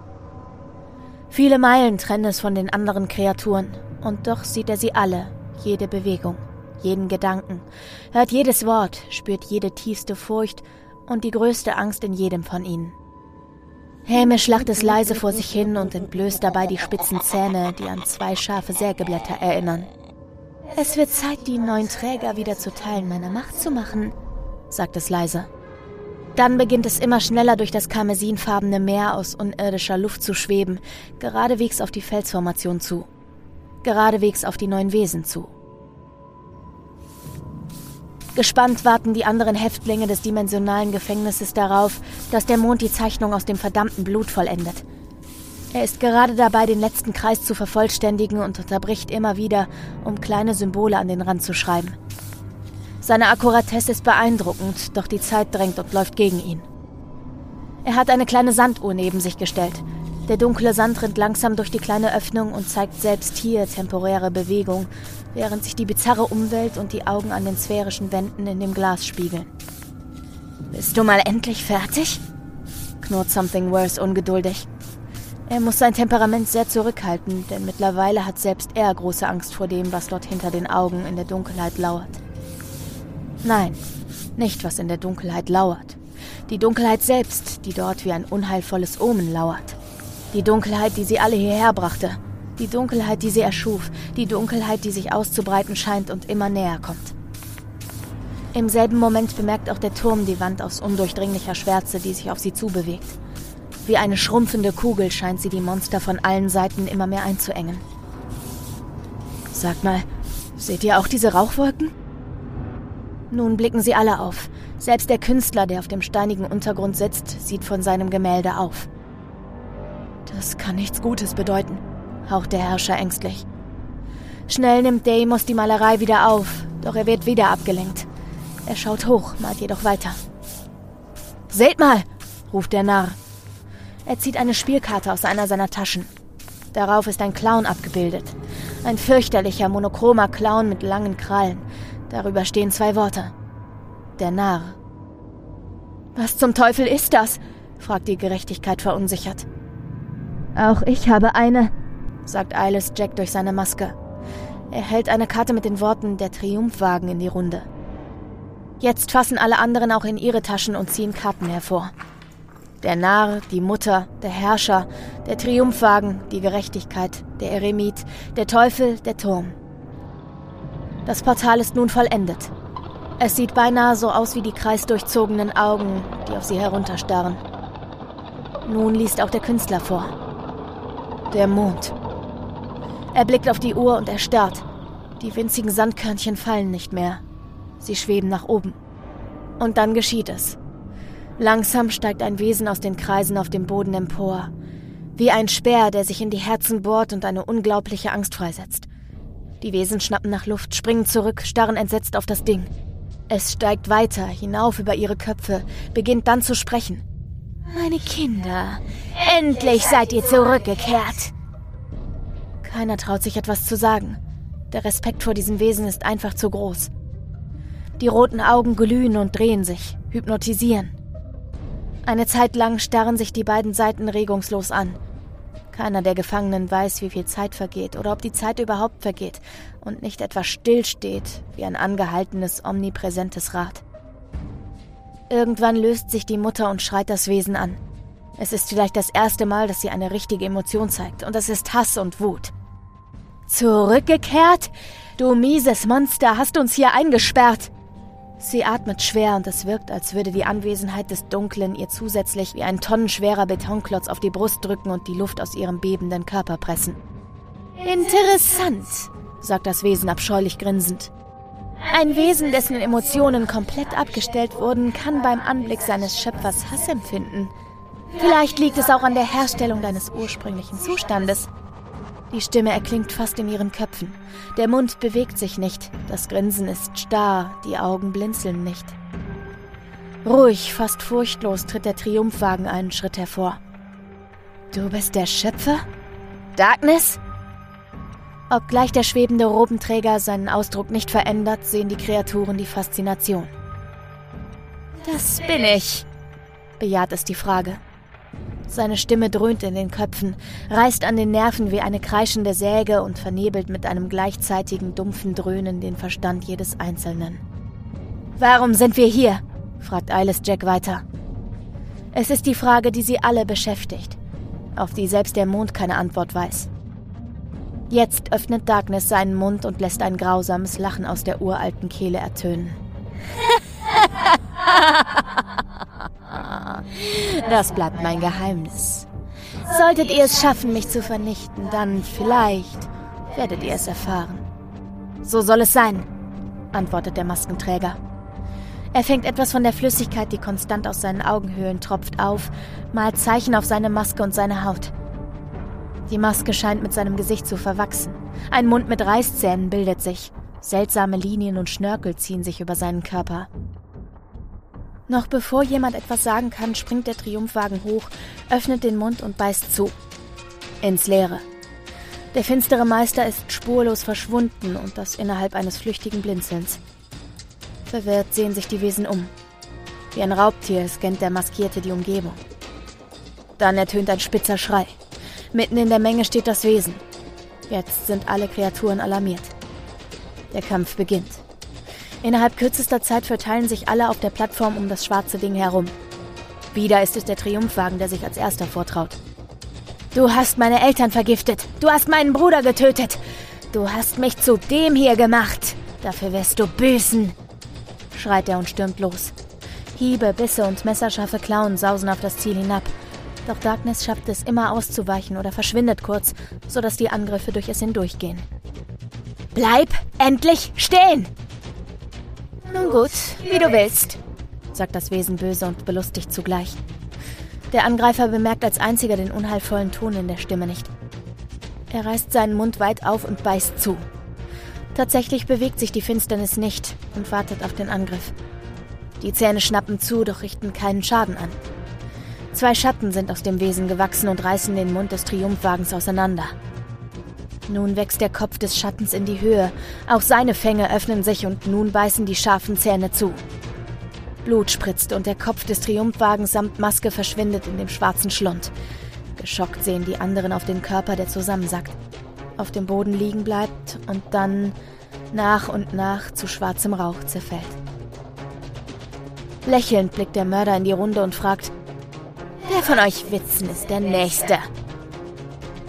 Viele Meilen trennen es von den anderen Kreaturen, und doch sieht er sie alle, jede Bewegung, jeden Gedanken, hört jedes Wort, spürt jede tiefste Furcht und die größte Angst in jedem von ihnen. Hämisch lacht es leise vor sich hin und entblößt dabei die spitzen Zähne, die an zwei scharfe Sägeblätter erinnern. Es wird Zeit, die neuen Träger wieder zu Teilen meiner Macht zu machen, sagt es leise. Dann beginnt es immer schneller durch das karmesinfarbene Meer aus unirdischer Luft zu schweben, geradewegs auf die Felsformation zu. Geradewegs auf die neuen Wesen zu. Gespannt warten die anderen Häftlinge des dimensionalen Gefängnisses darauf, dass der Mond die Zeichnung aus dem verdammten Blut vollendet. Er ist gerade dabei, den letzten Kreis zu vervollständigen und unterbricht immer wieder, um kleine Symbole an den Rand zu schreiben. Seine Akkuratesse ist beeindruckend, doch die Zeit drängt und läuft gegen ihn. Er hat eine kleine Sanduhr neben sich gestellt. Der dunkle Sand rinnt langsam durch die kleine Öffnung und zeigt selbst hier temporäre Bewegung, während sich die bizarre Umwelt und die Augen an den sphärischen Wänden in dem Glas spiegeln. Bist du mal endlich fertig? knurrt Something Worse ungeduldig. Er muss sein Temperament sehr zurückhalten, denn mittlerweile hat selbst er große Angst vor dem, was dort hinter den Augen in der Dunkelheit lauert. Nein, nicht was in der Dunkelheit lauert. Die Dunkelheit selbst, die dort wie ein unheilvolles Omen lauert. Die Dunkelheit, die sie alle hierher brachte. Die Dunkelheit, die sie erschuf. Die Dunkelheit, die sich auszubreiten scheint und immer näher kommt. Im selben Moment bemerkt auch der Turm die Wand aus undurchdringlicher Schwärze, die sich auf sie zubewegt. Wie eine schrumpfende Kugel scheint sie die Monster von allen Seiten immer mehr einzuengen. Sag mal, seht ihr auch diese Rauchwolken? Nun blicken sie alle auf. Selbst der Künstler, der auf dem steinigen Untergrund sitzt, sieht von seinem Gemälde auf. Das kann nichts Gutes bedeuten, haucht der Herrscher ängstlich. Schnell nimmt Deimos die Malerei wieder auf, doch er wird wieder abgelenkt. Er schaut hoch, malt jedoch weiter. Seht mal, ruft der Narr. Er zieht eine Spielkarte aus einer seiner Taschen. Darauf ist ein Clown abgebildet. Ein fürchterlicher, monochromer Clown mit langen Krallen. Darüber stehen zwei Worte. Der Narr. Was zum Teufel ist das? fragt die Gerechtigkeit verunsichert. Auch ich habe eine, sagt Eilis Jack durch seine Maske. Er hält eine Karte mit den Worten der Triumphwagen in die Runde. Jetzt fassen alle anderen auch in ihre Taschen und ziehen Karten hervor. Der Narr, die Mutter, der Herrscher, der Triumphwagen, die Gerechtigkeit, der Eremit, der Teufel, der Turm. Das Portal ist nun vollendet. Es sieht beinahe so aus wie die kreisdurchzogenen Augen, die auf sie herunterstarren. Nun liest auch der Künstler vor. Der Mond. Er blickt auf die Uhr und erstarrt. Die winzigen Sandkörnchen fallen nicht mehr. Sie schweben nach oben. Und dann geschieht es. Langsam steigt ein Wesen aus den Kreisen auf dem Boden empor. Wie ein Speer, der sich in die Herzen bohrt und eine unglaubliche Angst freisetzt. Die Wesen schnappen nach Luft, springen zurück, starren entsetzt auf das Ding. Es steigt weiter, hinauf über ihre Köpfe, beginnt dann zu sprechen. Meine Kinder, endlich seid ihr zurückgekehrt. Keiner traut sich etwas zu sagen. Der Respekt vor diesem Wesen ist einfach zu groß. Die roten Augen glühen und drehen sich, hypnotisieren. Eine Zeit lang starren sich die beiden Seiten regungslos an. Keiner der Gefangenen weiß, wie viel Zeit vergeht oder ob die Zeit überhaupt vergeht und nicht etwas stillsteht wie ein angehaltenes, omnipräsentes Rad. Irgendwann löst sich die Mutter und schreit das Wesen an. Es ist vielleicht das erste Mal, dass sie eine richtige Emotion zeigt, und es ist Hass und Wut. Zurückgekehrt? Du mieses Monster, hast uns hier eingesperrt. Sie atmet schwer und es wirkt, als würde die Anwesenheit des Dunklen ihr zusätzlich wie ein tonnenschwerer Betonklotz auf die Brust drücken und die Luft aus ihrem bebenden Körper pressen. Interessant, sagt das Wesen abscheulich grinsend. Ein Wesen, dessen Emotionen komplett abgestellt wurden, kann beim Anblick seines Schöpfers Hass empfinden. Vielleicht liegt es auch an der Herstellung deines ursprünglichen Zustandes. Die Stimme erklingt fast in ihren Köpfen. Der Mund bewegt sich nicht, das Grinsen ist starr, die Augen blinzeln nicht. Ruhig, fast furchtlos tritt der Triumphwagen einen Schritt hervor. Du bist der Schöpfer? Darkness? Obgleich der schwebende Robenträger seinen Ausdruck nicht verändert, sehen die Kreaturen die Faszination. Das bin ich, bejaht es die Frage. Seine Stimme dröhnt in den Köpfen, reißt an den Nerven wie eine kreischende Säge und vernebelt mit einem gleichzeitigen dumpfen Dröhnen den Verstand jedes Einzelnen. Warum sind wir hier? fragt Eilis Jack weiter. Es ist die Frage, die sie alle beschäftigt, auf die selbst der Mond keine Antwort weiß. Jetzt öffnet Darkness seinen Mund und lässt ein grausames Lachen aus der uralten Kehle ertönen. Das bleibt mein Geheimnis. Solltet ihr es schaffen, mich zu vernichten, dann vielleicht werdet ihr es erfahren. So soll es sein, antwortet der Maskenträger. Er fängt etwas von der Flüssigkeit, die konstant aus seinen Augenhöhlen tropft, auf, malt Zeichen auf seine Maske und seine Haut. Die Maske scheint mit seinem Gesicht zu verwachsen. Ein Mund mit Reißzähnen bildet sich. Seltsame Linien und Schnörkel ziehen sich über seinen Körper. Noch bevor jemand etwas sagen kann, springt der Triumphwagen hoch, öffnet den Mund und beißt zu. ins Leere. Der finstere Meister ist spurlos verschwunden und das innerhalb eines flüchtigen Blinzelns. Verwirrt sehen sich die Wesen um. Wie ein Raubtier scannt der Maskierte die Umgebung. Dann ertönt ein spitzer Schrei. Mitten in der Menge steht das Wesen. Jetzt sind alle Kreaturen alarmiert. Der Kampf beginnt. Innerhalb kürzester Zeit verteilen sich alle auf der Plattform um das schwarze Ding herum. Wieder ist es der Triumphwagen, der sich als erster vortraut. Du hast meine Eltern vergiftet. Du hast meinen Bruder getötet. Du hast mich zu dem hier gemacht. Dafür wirst du büßen. schreit er und stürmt los. Hiebe, Bisse und messerscharfe Klauen sausen auf das Ziel hinab. Doch Darkness schafft es immer auszuweichen oder verschwindet kurz, sodass die Angriffe durch es hindurchgehen. Bleib endlich stehen! Nun gut, wie du willst, sagt das Wesen böse und belustigt zugleich. Der Angreifer bemerkt als einziger den unheilvollen Ton in der Stimme nicht. Er reißt seinen Mund weit auf und beißt zu. Tatsächlich bewegt sich die Finsternis nicht und wartet auf den Angriff. Die Zähne schnappen zu, doch richten keinen Schaden an. Zwei Schatten sind aus dem Wesen gewachsen und reißen den Mund des Triumphwagens auseinander. Nun wächst der Kopf des Schattens in die Höhe, auch seine Fänge öffnen sich und nun beißen die scharfen Zähne zu. Blut spritzt und der Kopf des Triumphwagens samt Maske verschwindet in dem schwarzen Schlund. Geschockt sehen die anderen auf den Körper, der zusammensackt, auf dem Boden liegen bleibt und dann nach und nach zu schwarzem Rauch zerfällt. Lächelnd blickt der Mörder in die Runde und fragt, Wer von euch Witzen ist der Nächste?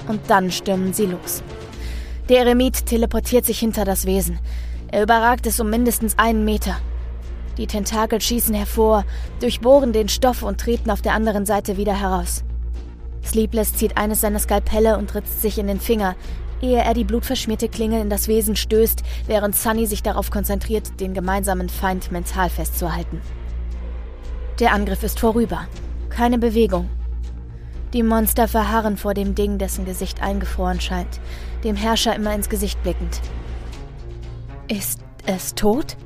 Und dann stürmen sie los. Der Eremit teleportiert sich hinter das Wesen. Er überragt es um mindestens einen Meter. Die Tentakel schießen hervor, durchbohren den Stoff und treten auf der anderen Seite wieder heraus. Sleepless zieht eines seiner Skalpelle und ritzt sich in den Finger, ehe er die blutverschmierte Klinge in das Wesen stößt, während Sunny sich darauf konzentriert, den gemeinsamen Feind mental festzuhalten. Der Angriff ist vorüber. Keine Bewegung. Die Monster verharren vor dem Ding, dessen Gesicht eingefroren scheint, dem Herrscher immer ins Gesicht blickend. Ist es tot?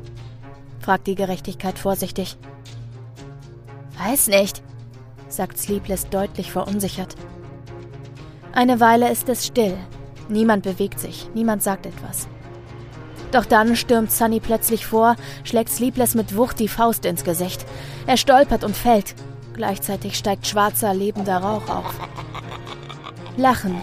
fragt die Gerechtigkeit vorsichtig. Weiß nicht, sagt Sleepless deutlich verunsichert. Eine Weile ist es still. Niemand bewegt sich, niemand sagt etwas. Doch dann stürmt Sunny plötzlich vor, schlägt Sleepless mit Wucht die Faust ins Gesicht. Er stolpert und fällt. Gleichzeitig steigt schwarzer, lebender Rauch auf. Lachen.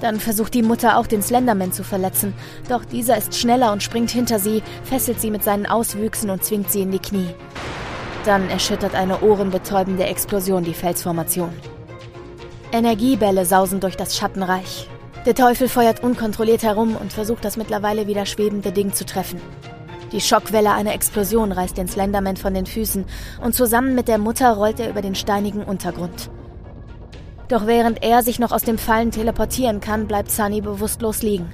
Dann versucht die Mutter auch den Slenderman zu verletzen, doch dieser ist schneller und springt hinter sie, fesselt sie mit seinen Auswüchsen und zwingt sie in die Knie. Dann erschüttert eine ohrenbetäubende Explosion die Felsformation. Energiebälle sausen durch das Schattenreich. Der Teufel feuert unkontrolliert herum und versucht das mittlerweile wieder schwebende Ding zu treffen. Die Schockwelle einer Explosion reißt den Slenderman von den Füßen und zusammen mit der Mutter rollt er über den steinigen Untergrund. Doch während er sich noch aus dem Fallen teleportieren kann, bleibt Sunny bewusstlos liegen.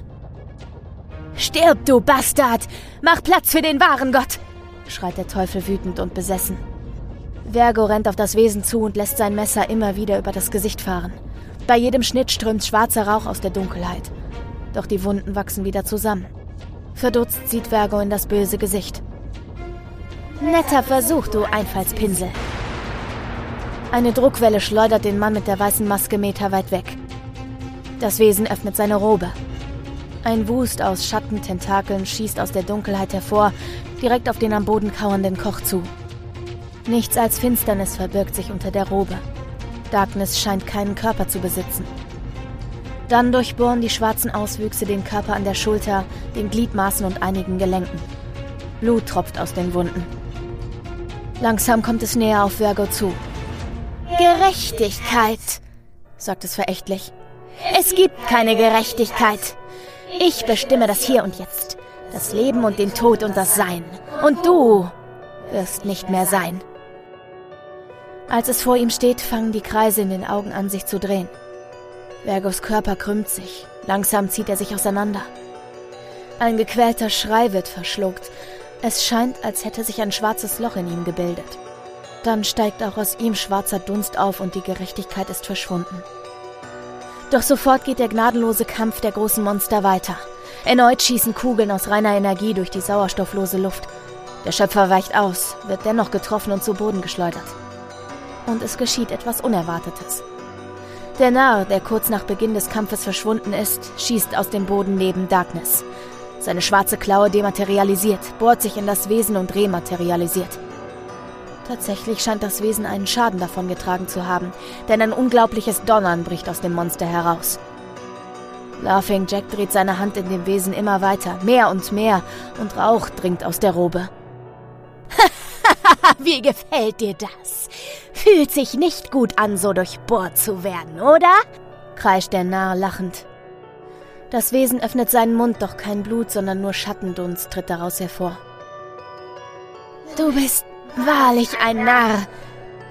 Stirb, du Bastard! Mach Platz für den wahren Gott! schreit der Teufel wütend und besessen. Vergo rennt auf das Wesen zu und lässt sein Messer immer wieder über das Gesicht fahren. Bei jedem Schnitt strömt schwarzer Rauch aus der Dunkelheit. Doch die Wunden wachsen wieder zusammen. Verdutzt sieht Vergo in das böse Gesicht. Netter Versuch, du Einfallspinsel, eine Druckwelle schleudert den Mann mit der weißen Maske meterweit weg. Das Wesen öffnet seine Robe. Ein Wust aus Schattententakeln schießt aus der Dunkelheit hervor, direkt auf den am Boden kauernden Koch zu. Nichts als Finsternis verbirgt sich unter der Robe. Darkness scheint keinen Körper zu besitzen. Dann durchbohren die schwarzen Auswüchse den Körper an der Schulter, den Gliedmaßen und einigen Gelenken. Blut tropft aus den Wunden. Langsam kommt es näher auf Virgo zu. Gerechtigkeit, sagt es verächtlich. Es gibt keine Gerechtigkeit. Ich bestimme das Hier und Jetzt, das Leben und den Tod und das Sein. Und du wirst nicht mehr sein. Als es vor ihm steht, fangen die Kreise in den Augen an, sich zu drehen. Vergos Körper krümmt sich. Langsam zieht er sich auseinander. Ein gequälter Schrei wird verschluckt. Es scheint, als hätte sich ein schwarzes Loch in ihm gebildet. Dann steigt auch aus ihm schwarzer Dunst auf und die Gerechtigkeit ist verschwunden. Doch sofort geht der gnadenlose Kampf der großen Monster weiter. Erneut schießen Kugeln aus reiner Energie durch die sauerstofflose Luft. Der Schöpfer weicht aus, wird dennoch getroffen und zu Boden geschleudert. Und es geschieht etwas Unerwartetes. Der Narr, der kurz nach Beginn des Kampfes verschwunden ist, schießt aus dem Boden neben Darkness. Seine schwarze Klaue dematerialisiert, bohrt sich in das Wesen und rematerialisiert. Tatsächlich scheint das Wesen einen Schaden davongetragen zu haben, denn ein unglaubliches Donnern bricht aus dem Monster heraus. Laughing Jack dreht seine Hand in dem Wesen immer weiter, mehr und mehr, und Rauch dringt aus der Robe. Wie gefällt dir das? Fühlt sich nicht gut an, so durchbohrt zu werden, oder? kreischt der Narr lachend. Das Wesen öffnet seinen Mund, doch kein Blut, sondern nur Schattendunst tritt daraus hervor. Du bist wahrlich ein Narr.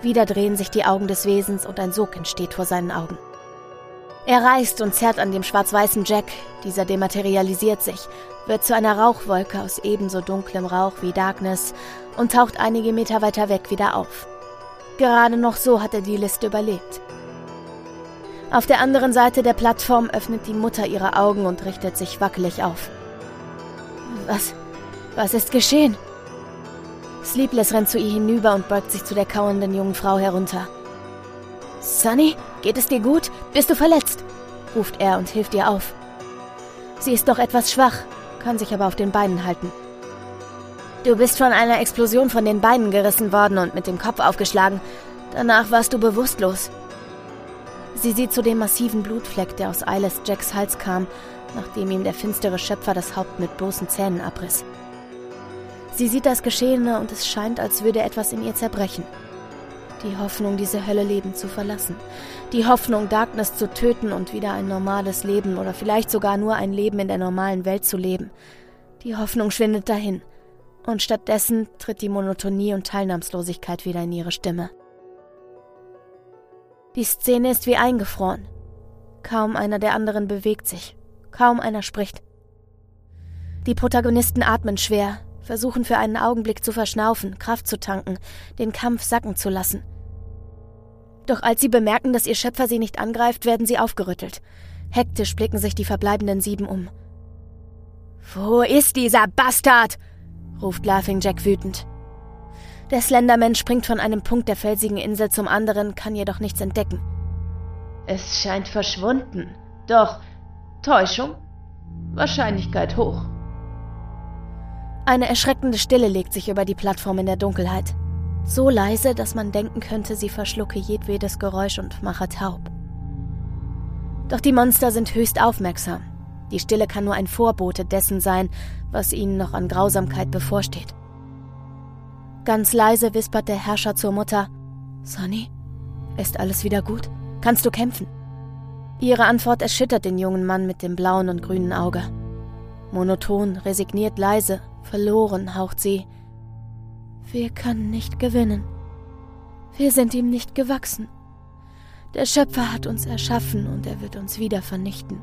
Wieder drehen sich die Augen des Wesens und ein Sog entsteht vor seinen Augen. Er reißt und zerrt an dem schwarz-weißen Jack, dieser dematerialisiert sich, wird zu einer Rauchwolke aus ebenso dunklem Rauch wie Darkness und taucht einige Meter weiter weg wieder auf. Gerade noch so hat er die Liste überlebt. Auf der anderen Seite der Plattform öffnet die Mutter ihre Augen und richtet sich wackelig auf. Was? Was ist geschehen? Sleepless rennt zu ihr hinüber und beugt sich zu der kauernden jungen Frau herunter. Sunny, geht es dir gut? Bist du verletzt? ruft er und hilft ihr auf. Sie ist noch etwas schwach, kann sich aber auf den Beinen halten. Du bist von einer Explosion von den Beinen gerissen worden und mit dem Kopf aufgeschlagen. Danach warst du bewusstlos. Sie sieht zu dem massiven Blutfleck, der aus Eyeless Jacks Hals kam, nachdem ihm der finstere Schöpfer das Haupt mit bloßen Zähnen abriss. Sie sieht das Geschehene und es scheint, als würde etwas in ihr zerbrechen. Die Hoffnung, diese Hölle lebend zu verlassen. Die Hoffnung, Darkness zu töten und wieder ein normales Leben oder vielleicht sogar nur ein Leben in der normalen Welt zu leben. Die Hoffnung schwindet dahin. Und stattdessen tritt die Monotonie und Teilnahmslosigkeit wieder in ihre Stimme. Die Szene ist wie eingefroren. Kaum einer der anderen bewegt sich. Kaum einer spricht. Die Protagonisten atmen schwer, versuchen für einen Augenblick zu verschnaufen, Kraft zu tanken, den Kampf sacken zu lassen. Doch als sie bemerken, dass ihr Schöpfer sie nicht angreift, werden sie aufgerüttelt. Hektisch blicken sich die verbleibenden sieben um. Wo ist dieser Bastard? ruft Laughing Jack wütend. Der Slenderman springt von einem Punkt der felsigen Insel zum anderen, kann jedoch nichts entdecken. Es scheint verschwunden. Doch Täuschung? Wahrscheinlichkeit hoch. Eine erschreckende Stille legt sich über die Plattform in der Dunkelheit. So leise, dass man denken könnte, sie verschlucke jedwedes Geräusch und mache taub. Doch die Monster sind höchst aufmerksam. Die Stille kann nur ein Vorbote dessen sein, was ihnen noch an Grausamkeit bevorsteht. Ganz leise wispert der Herrscher zur Mutter: Sonny, ist alles wieder gut? Kannst du kämpfen? Ihre Antwort erschüttert den jungen Mann mit dem blauen und grünen Auge. Monoton, resigniert leise, verloren haucht sie: Wir können nicht gewinnen. Wir sind ihm nicht gewachsen. Der Schöpfer hat uns erschaffen und er wird uns wieder vernichten.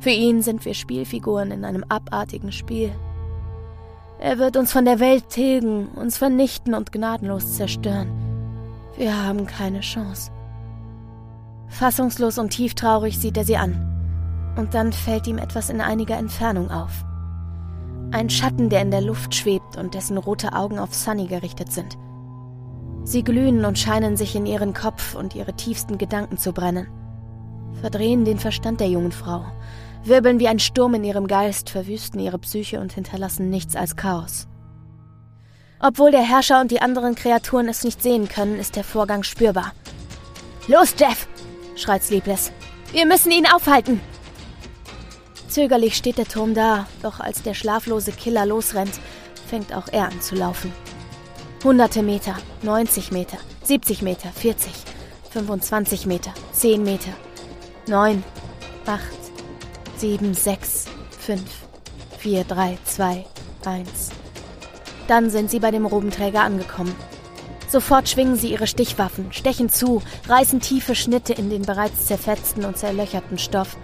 Für ihn sind wir Spielfiguren in einem abartigen Spiel. Er wird uns von der Welt tilgen, uns vernichten und gnadenlos zerstören. Wir haben keine Chance. Fassungslos und tieftraurig sieht er sie an. Und dann fällt ihm etwas in einiger Entfernung auf. Ein Schatten, der in der Luft schwebt und dessen rote Augen auf Sunny gerichtet sind. Sie glühen und scheinen sich in ihren Kopf und ihre tiefsten Gedanken zu brennen. Verdrehen den Verstand der jungen Frau, wirbeln wie ein Sturm in ihrem Geist, verwüsten ihre Psyche und hinterlassen nichts als Chaos. Obwohl der Herrscher und die anderen Kreaturen es nicht sehen können, ist der Vorgang spürbar. Los, Jeff! schreit Sleepless. Wir müssen ihn aufhalten! Zögerlich steht der Turm da, doch als der schlaflose Killer losrennt, fängt auch er an zu laufen. Hunderte Meter, 90 Meter, 70 Meter, 40, 25 Meter, 10 Meter, 9, 8, 7, 6, 5, 4, 3, 2, 1. Dann sind sie bei dem Robenträger angekommen. Sofort schwingen sie ihre Stichwaffen, stechen zu, reißen tiefe Schnitte in den bereits zerfetzten und zerlöcherten Stoff.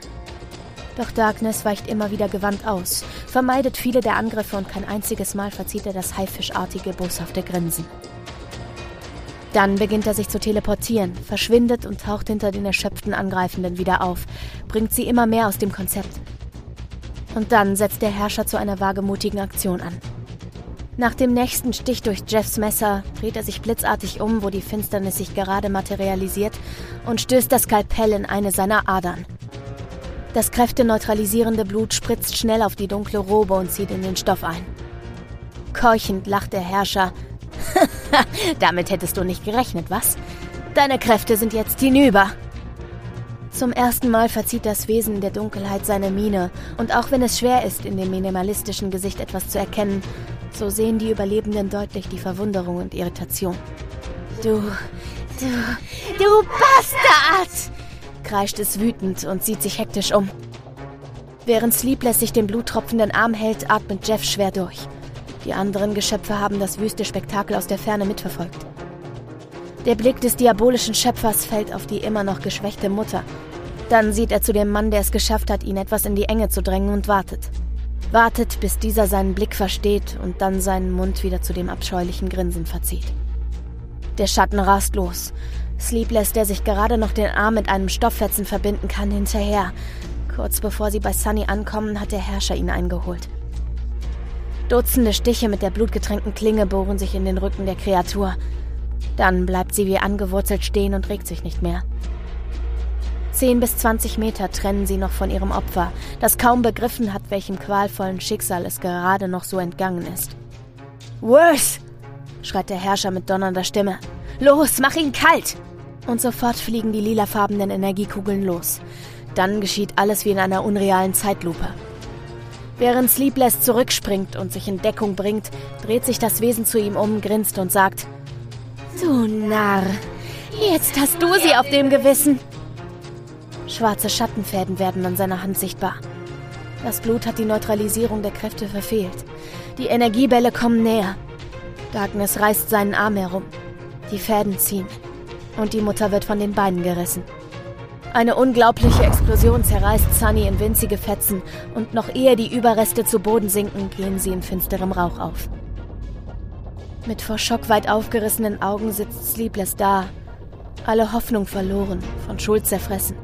Doch Darkness weicht immer wieder gewandt aus, vermeidet viele der Angriffe und kein einziges Mal verzieht er das haifischartige, boshafte Grinsen. Dann beginnt er sich zu teleportieren, verschwindet und taucht hinter den erschöpften Angreifenden wieder auf, bringt sie immer mehr aus dem Konzept. Und dann setzt der Herrscher zu einer wagemutigen Aktion an. Nach dem nächsten Stich durch Jeffs Messer dreht er sich blitzartig um, wo die Finsternis sich gerade materialisiert, und stößt das Skalpell in eine seiner Adern. Das kräfteneutralisierende Blut spritzt schnell auf die dunkle Robe und zieht in den Stoff ein. Keuchend lacht der Herrscher. Damit hättest du nicht gerechnet, was? Deine Kräfte sind jetzt hinüber. Zum ersten Mal verzieht das Wesen der Dunkelheit seine Miene, und auch wenn es schwer ist, in dem minimalistischen Gesicht etwas zu erkennen, so sehen die Überlebenden deutlich die Verwunderung und Irritation. Du, du, du Bastard! Kreischt es wütend und sieht sich hektisch um. Während Sleepless sich den bluttropfenden Arm hält, atmet Jeff schwer durch. Die anderen Geschöpfe haben das wüste Spektakel aus der Ferne mitverfolgt. Der Blick des diabolischen Schöpfers fällt auf die immer noch geschwächte Mutter. Dann sieht er zu dem Mann, der es geschafft hat, ihn etwas in die Enge zu drängen und wartet. Wartet, bis dieser seinen Blick versteht und dann seinen Mund wieder zu dem abscheulichen Grinsen verzieht. Der Schatten rast los. Sleepless, der sich gerade noch den Arm mit einem Stofffetzen verbinden kann, hinterher. Kurz bevor sie bei Sunny ankommen, hat der Herrscher ihn eingeholt. Dutzende Stiche mit der blutgetränkten Klinge bohren sich in den Rücken der Kreatur. Dann bleibt sie wie angewurzelt stehen und regt sich nicht mehr. Zehn bis zwanzig Meter trennen sie noch von ihrem Opfer, das kaum begriffen hat, welchem qualvollen Schicksal es gerade noch so entgangen ist. Worse! schreit der Herrscher mit donnernder Stimme. Los, mach ihn kalt! Und sofort fliegen die lilafarbenen Energiekugeln los. Dann geschieht alles wie in einer unrealen Zeitlupe. Während Sleepless zurückspringt und sich in Deckung bringt, dreht sich das Wesen zu ihm um, grinst und sagt: Du Narr, jetzt hast du sie auf dem Gewissen. Schwarze Schattenfäden werden an seiner Hand sichtbar. Das Blut hat die Neutralisierung der Kräfte verfehlt. Die Energiebälle kommen näher. Darkness reißt seinen Arm herum. Die Fäden ziehen. Und die Mutter wird von den Beinen gerissen. Eine unglaubliche Explosion zerreißt Sunny in winzige Fetzen und noch ehe die Überreste zu Boden sinken, gehen sie in finsterem Rauch auf. Mit vor Schock weit aufgerissenen Augen sitzt Sleepless da, alle Hoffnung verloren, von Schuld zerfressen.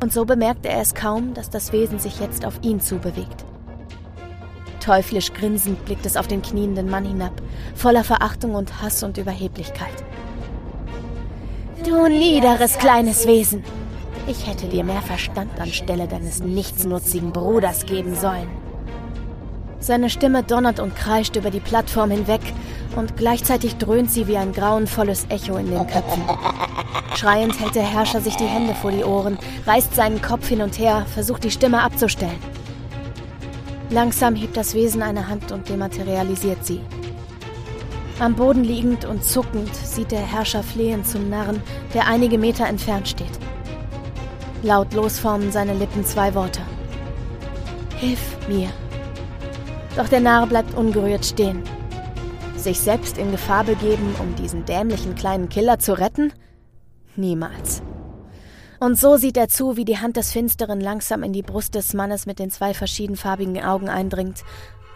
Und so bemerkt er es kaum, dass das Wesen sich jetzt auf ihn zubewegt. Teuflisch grinsend blickt es auf den knienden Mann hinab, voller Verachtung und Hass und Überheblichkeit. Du niederes kleines Wesen! Ich hätte dir mehr Verstand anstelle deines nichtsnutzigen Bruders geben sollen. Seine Stimme donnert und kreischt über die Plattform hinweg und gleichzeitig dröhnt sie wie ein grauenvolles Echo in den Köpfen. Schreiend hält der Herrscher sich die Hände vor die Ohren, reißt seinen Kopf hin und her, versucht die Stimme abzustellen. Langsam hebt das Wesen eine Hand und dematerialisiert sie. Am Boden liegend und zuckend sieht der Herrscher flehend zum Narren, der einige Meter entfernt steht. Lautlos formen seine Lippen zwei Worte. Hilf mir. Doch der Narr bleibt ungerührt stehen. Sich selbst in Gefahr begeben, um diesen dämlichen kleinen Killer zu retten? Niemals. Und so sieht er zu, wie die Hand des Finsteren langsam in die Brust des Mannes mit den zwei verschiedenfarbigen Augen eindringt,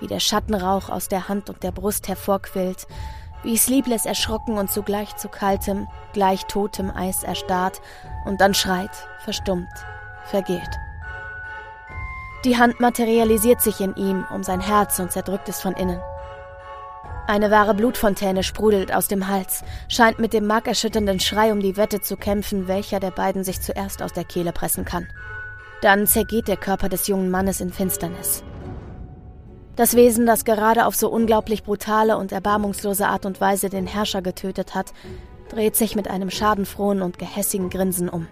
wie der Schattenrauch aus der Hand und der Brust hervorquillt, wie Sleepless erschrocken und zugleich zu kaltem, gleich totem Eis erstarrt und dann schreit, verstummt, vergeht. Die Hand materialisiert sich in ihm um sein Herz und zerdrückt es von innen. Eine wahre Blutfontäne sprudelt aus dem Hals, scheint mit dem markerschütternden Schrei um die Wette zu kämpfen, welcher der beiden sich zuerst aus der Kehle pressen kann. Dann zergeht der Körper des jungen Mannes in Finsternis. Das Wesen, das gerade auf so unglaublich brutale und erbarmungslose Art und Weise den Herrscher getötet hat, dreht sich mit einem schadenfrohen und gehässigen Grinsen um.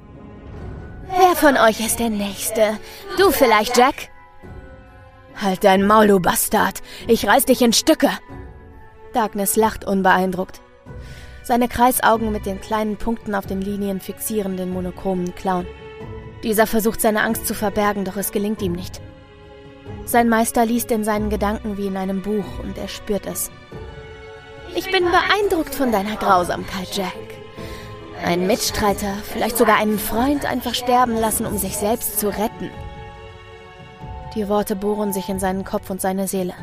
Wer von euch ist der Nächste? Du vielleicht, Jack? Halt dein Maul, du Bastard! Ich reiß dich in Stücke! Darkness lacht unbeeindruckt. Seine Kreisaugen mit den kleinen Punkten auf den Linien fixieren den monochromen Clown. Dieser versucht seine Angst zu verbergen, doch es gelingt ihm nicht. Sein Meister liest in seinen Gedanken wie in einem Buch und er spürt es. Ich bin beeindruckt von deiner Grausamkeit, Jack. Einen Mitstreiter, vielleicht sogar einen Freund einfach sterben lassen, um sich selbst zu retten. Die Worte bohren sich in seinen Kopf und seine Seele.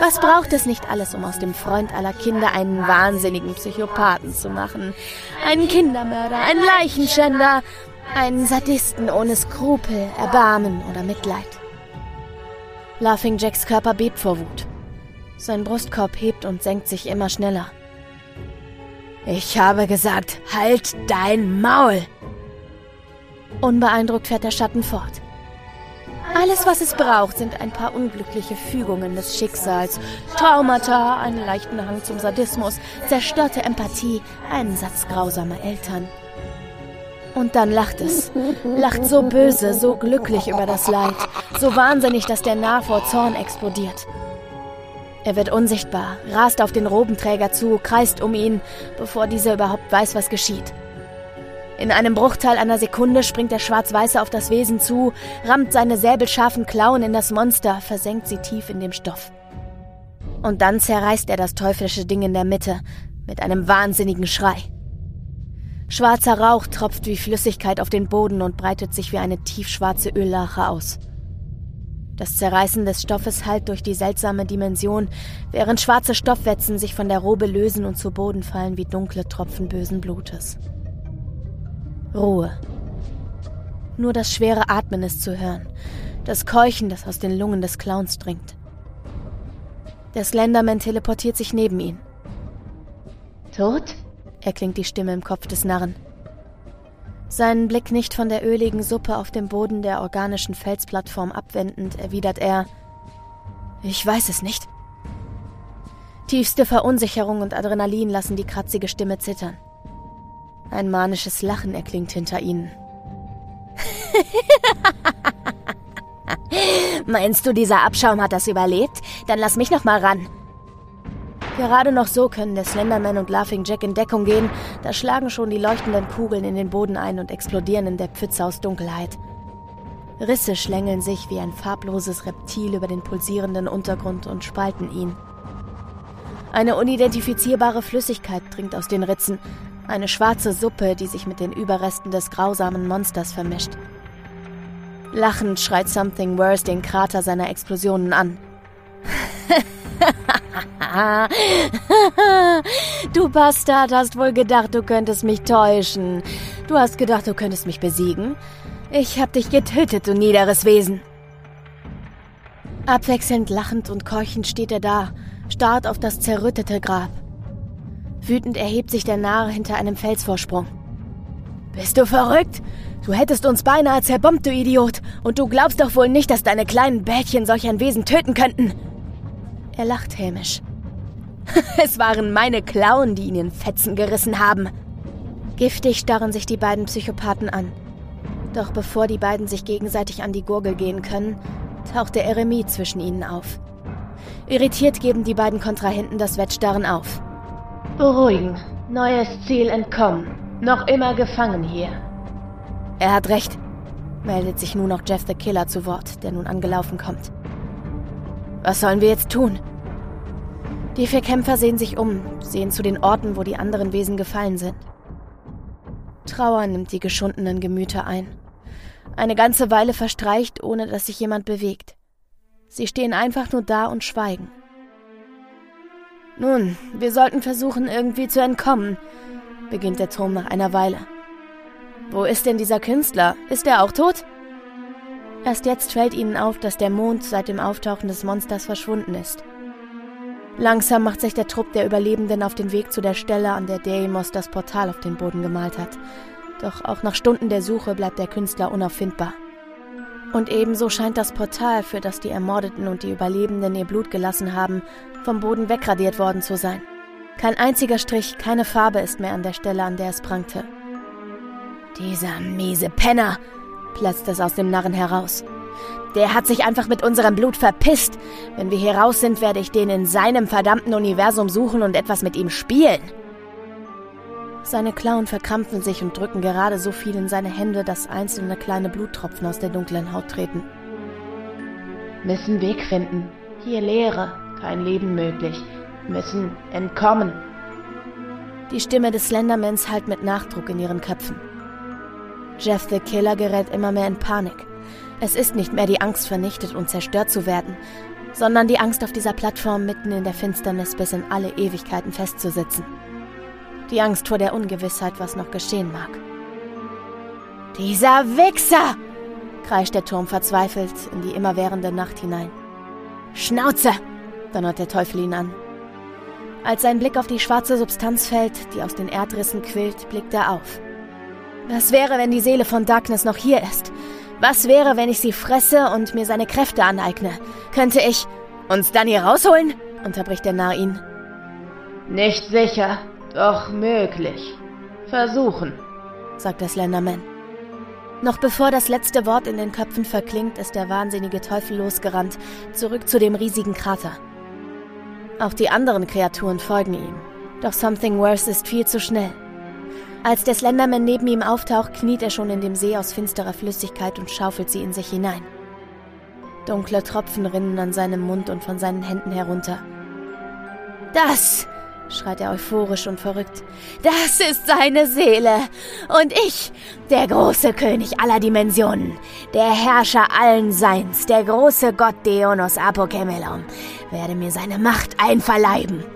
Was braucht es nicht alles, um aus dem Freund aller Kinder einen wahnsinnigen Psychopathen zu machen? Einen Kindermörder, einen Leichenschänder, einen Sadisten ohne Skrupel, Erbarmen oder Mitleid. Laughing Jacks Körper bebt vor Wut. Sein Brustkorb hebt und senkt sich immer schneller. Ich habe gesagt, halt dein Maul! Unbeeindruckt fährt der Schatten fort. Alles, was es braucht, sind ein paar unglückliche Fügungen des Schicksals, Traumata, einen leichten Hang zum Sadismus, zerstörte Empathie, einen Satz grausamer Eltern. Und dann lacht es. Lacht so böse, so glücklich über das Leid, so wahnsinnig, dass der Nah vor Zorn explodiert. Er wird unsichtbar, rast auf den Robenträger zu, kreist um ihn, bevor dieser überhaupt weiß, was geschieht. In einem Bruchteil einer Sekunde springt der Schwarz-Weiße auf das Wesen zu, rammt seine säbelscharfen Klauen in das Monster, versenkt sie tief in dem Stoff. Und dann zerreißt er das teuflische Ding in der Mitte mit einem wahnsinnigen Schrei. Schwarzer Rauch tropft wie Flüssigkeit auf den Boden und breitet sich wie eine tiefschwarze Öllache aus. Das Zerreißen des Stoffes hallt durch die seltsame Dimension, während schwarze Stoffwetzen sich von der Robe lösen und zu Boden fallen wie dunkle Tropfen bösen Blutes. Ruhe. Nur das schwere Atmen ist zu hören, das Keuchen, das aus den Lungen des Clowns dringt. Der Slenderman teleportiert sich neben ihn. Tot? Erklingt die Stimme im Kopf des Narren. Seinen Blick nicht von der öligen Suppe auf dem Boden der organischen Felsplattform abwendend, erwidert er Ich weiß es nicht. Tiefste Verunsicherung und Adrenalin lassen die kratzige Stimme zittern. Ein manisches Lachen erklingt hinter ihnen. Meinst du, dieser Abschaum hat das überlebt? Dann lass mich noch mal ran. Gerade noch so können der Slenderman und Laughing Jack in Deckung gehen, da schlagen schon die leuchtenden Kugeln in den Boden ein und explodieren in der Pfütze aus Dunkelheit. Risse schlängeln sich wie ein farbloses Reptil über den pulsierenden Untergrund und spalten ihn. Eine unidentifizierbare Flüssigkeit dringt aus den Ritzen, eine schwarze Suppe, die sich mit den Überresten des grausamen Monsters vermischt. Lachend schreit Something Worse den Krater seiner Explosionen an. du Bastard hast wohl gedacht, du könntest mich täuschen. Du hast gedacht, du könntest mich besiegen. Ich hab dich getötet, du niederes Wesen. Abwechselnd lachend und keuchend steht er da, starrt auf das zerrüttete Grab. Wütend erhebt sich der Narr hinter einem Felsvorsprung. Bist du verrückt? Du hättest uns beinahe zerbombt, du Idiot. Und du glaubst doch wohl nicht, dass deine kleinen Bällchen solch ein Wesen töten könnten. Er lacht hämisch. es waren meine Klauen, die ihn in Fetzen gerissen haben. Giftig starren sich die beiden Psychopathen an. Doch bevor die beiden sich gegenseitig an die Gurgel gehen können, taucht der Eremit zwischen ihnen auf. Irritiert geben die beiden Kontrahenten das Wettstarren auf. Beruhigen. Neues Ziel entkommen. Noch immer gefangen hier. Er hat recht, meldet sich nun noch Jeff the Killer zu Wort, der nun angelaufen kommt. Was sollen wir jetzt tun? Die vier Kämpfer sehen sich um, sehen zu den Orten, wo die anderen Wesen gefallen sind. Trauer nimmt die geschundenen Gemüter ein. Eine ganze Weile verstreicht, ohne dass sich jemand bewegt. Sie stehen einfach nur da und schweigen. Nun, wir sollten versuchen, irgendwie zu entkommen, beginnt der Turm nach einer Weile. Wo ist denn dieser Künstler? Ist er auch tot? Erst jetzt fällt ihnen auf, dass der Mond seit dem Auftauchen des Monsters verschwunden ist. Langsam macht sich der Trupp der Überlebenden auf den Weg zu der Stelle, an der Deimos das Portal auf den Boden gemalt hat. Doch auch nach Stunden der Suche bleibt der Künstler unauffindbar. Und ebenso scheint das Portal, für das die Ermordeten und die Überlebenden ihr Blut gelassen haben, vom Boden wegradiert worden zu sein. Kein einziger Strich, keine Farbe ist mehr an der Stelle, an der es prangte. Dieser miese Penner, platzt es aus dem Narren heraus. Der hat sich einfach mit unserem Blut verpisst. Wenn wir hier raus sind, werde ich den in seinem verdammten Universum suchen und etwas mit ihm spielen. Seine Klauen verkrampfen sich und drücken gerade so viel in seine Hände, dass einzelne kleine Bluttropfen aus der dunklen Haut treten. Müssen Weg finden. Hier Leere, kein Leben möglich. Müssen entkommen. Die Stimme des Slendermans hallt mit Nachdruck in ihren Köpfen. Jeff the Killer gerät immer mehr in Panik. Es ist nicht mehr die Angst, vernichtet und zerstört zu werden, sondern die Angst, auf dieser Plattform mitten in der Finsternis bis in alle Ewigkeiten festzusitzen. Die Angst vor der Ungewissheit, was noch geschehen mag. Dieser Wichser! kreischt der Turm verzweifelt in die immerwährende Nacht hinein. Schnauze! donnert der Teufel ihn an. Als sein Blick auf die schwarze Substanz fällt, die aus den Erdrissen quillt, blickt er auf. Was wäre, wenn die Seele von Darkness noch hier ist? Was wäre, wenn ich sie fresse und mir seine Kräfte aneigne? Könnte ich uns dann hier rausholen? unterbricht der Narr ihn. Nicht sicher, doch möglich. Versuchen, sagt der Slenderman. Noch bevor das letzte Wort in den Köpfen verklingt, ist der wahnsinnige Teufel losgerannt, zurück zu dem riesigen Krater. Auch die anderen Kreaturen folgen ihm, doch Something Worse ist viel zu schnell. Als der Slenderman neben ihm auftaucht, kniet er schon in dem See aus finsterer Flüssigkeit und schaufelt sie in sich hinein. Dunkle Tropfen rinnen an seinem Mund und von seinen Händen herunter. Das schreit er euphorisch und verrückt. Das ist seine Seele. Und ich, der große König aller Dimensionen, der Herrscher allen Seins, der große Gott Deonos Apokemelon, werde mir seine Macht einverleiben.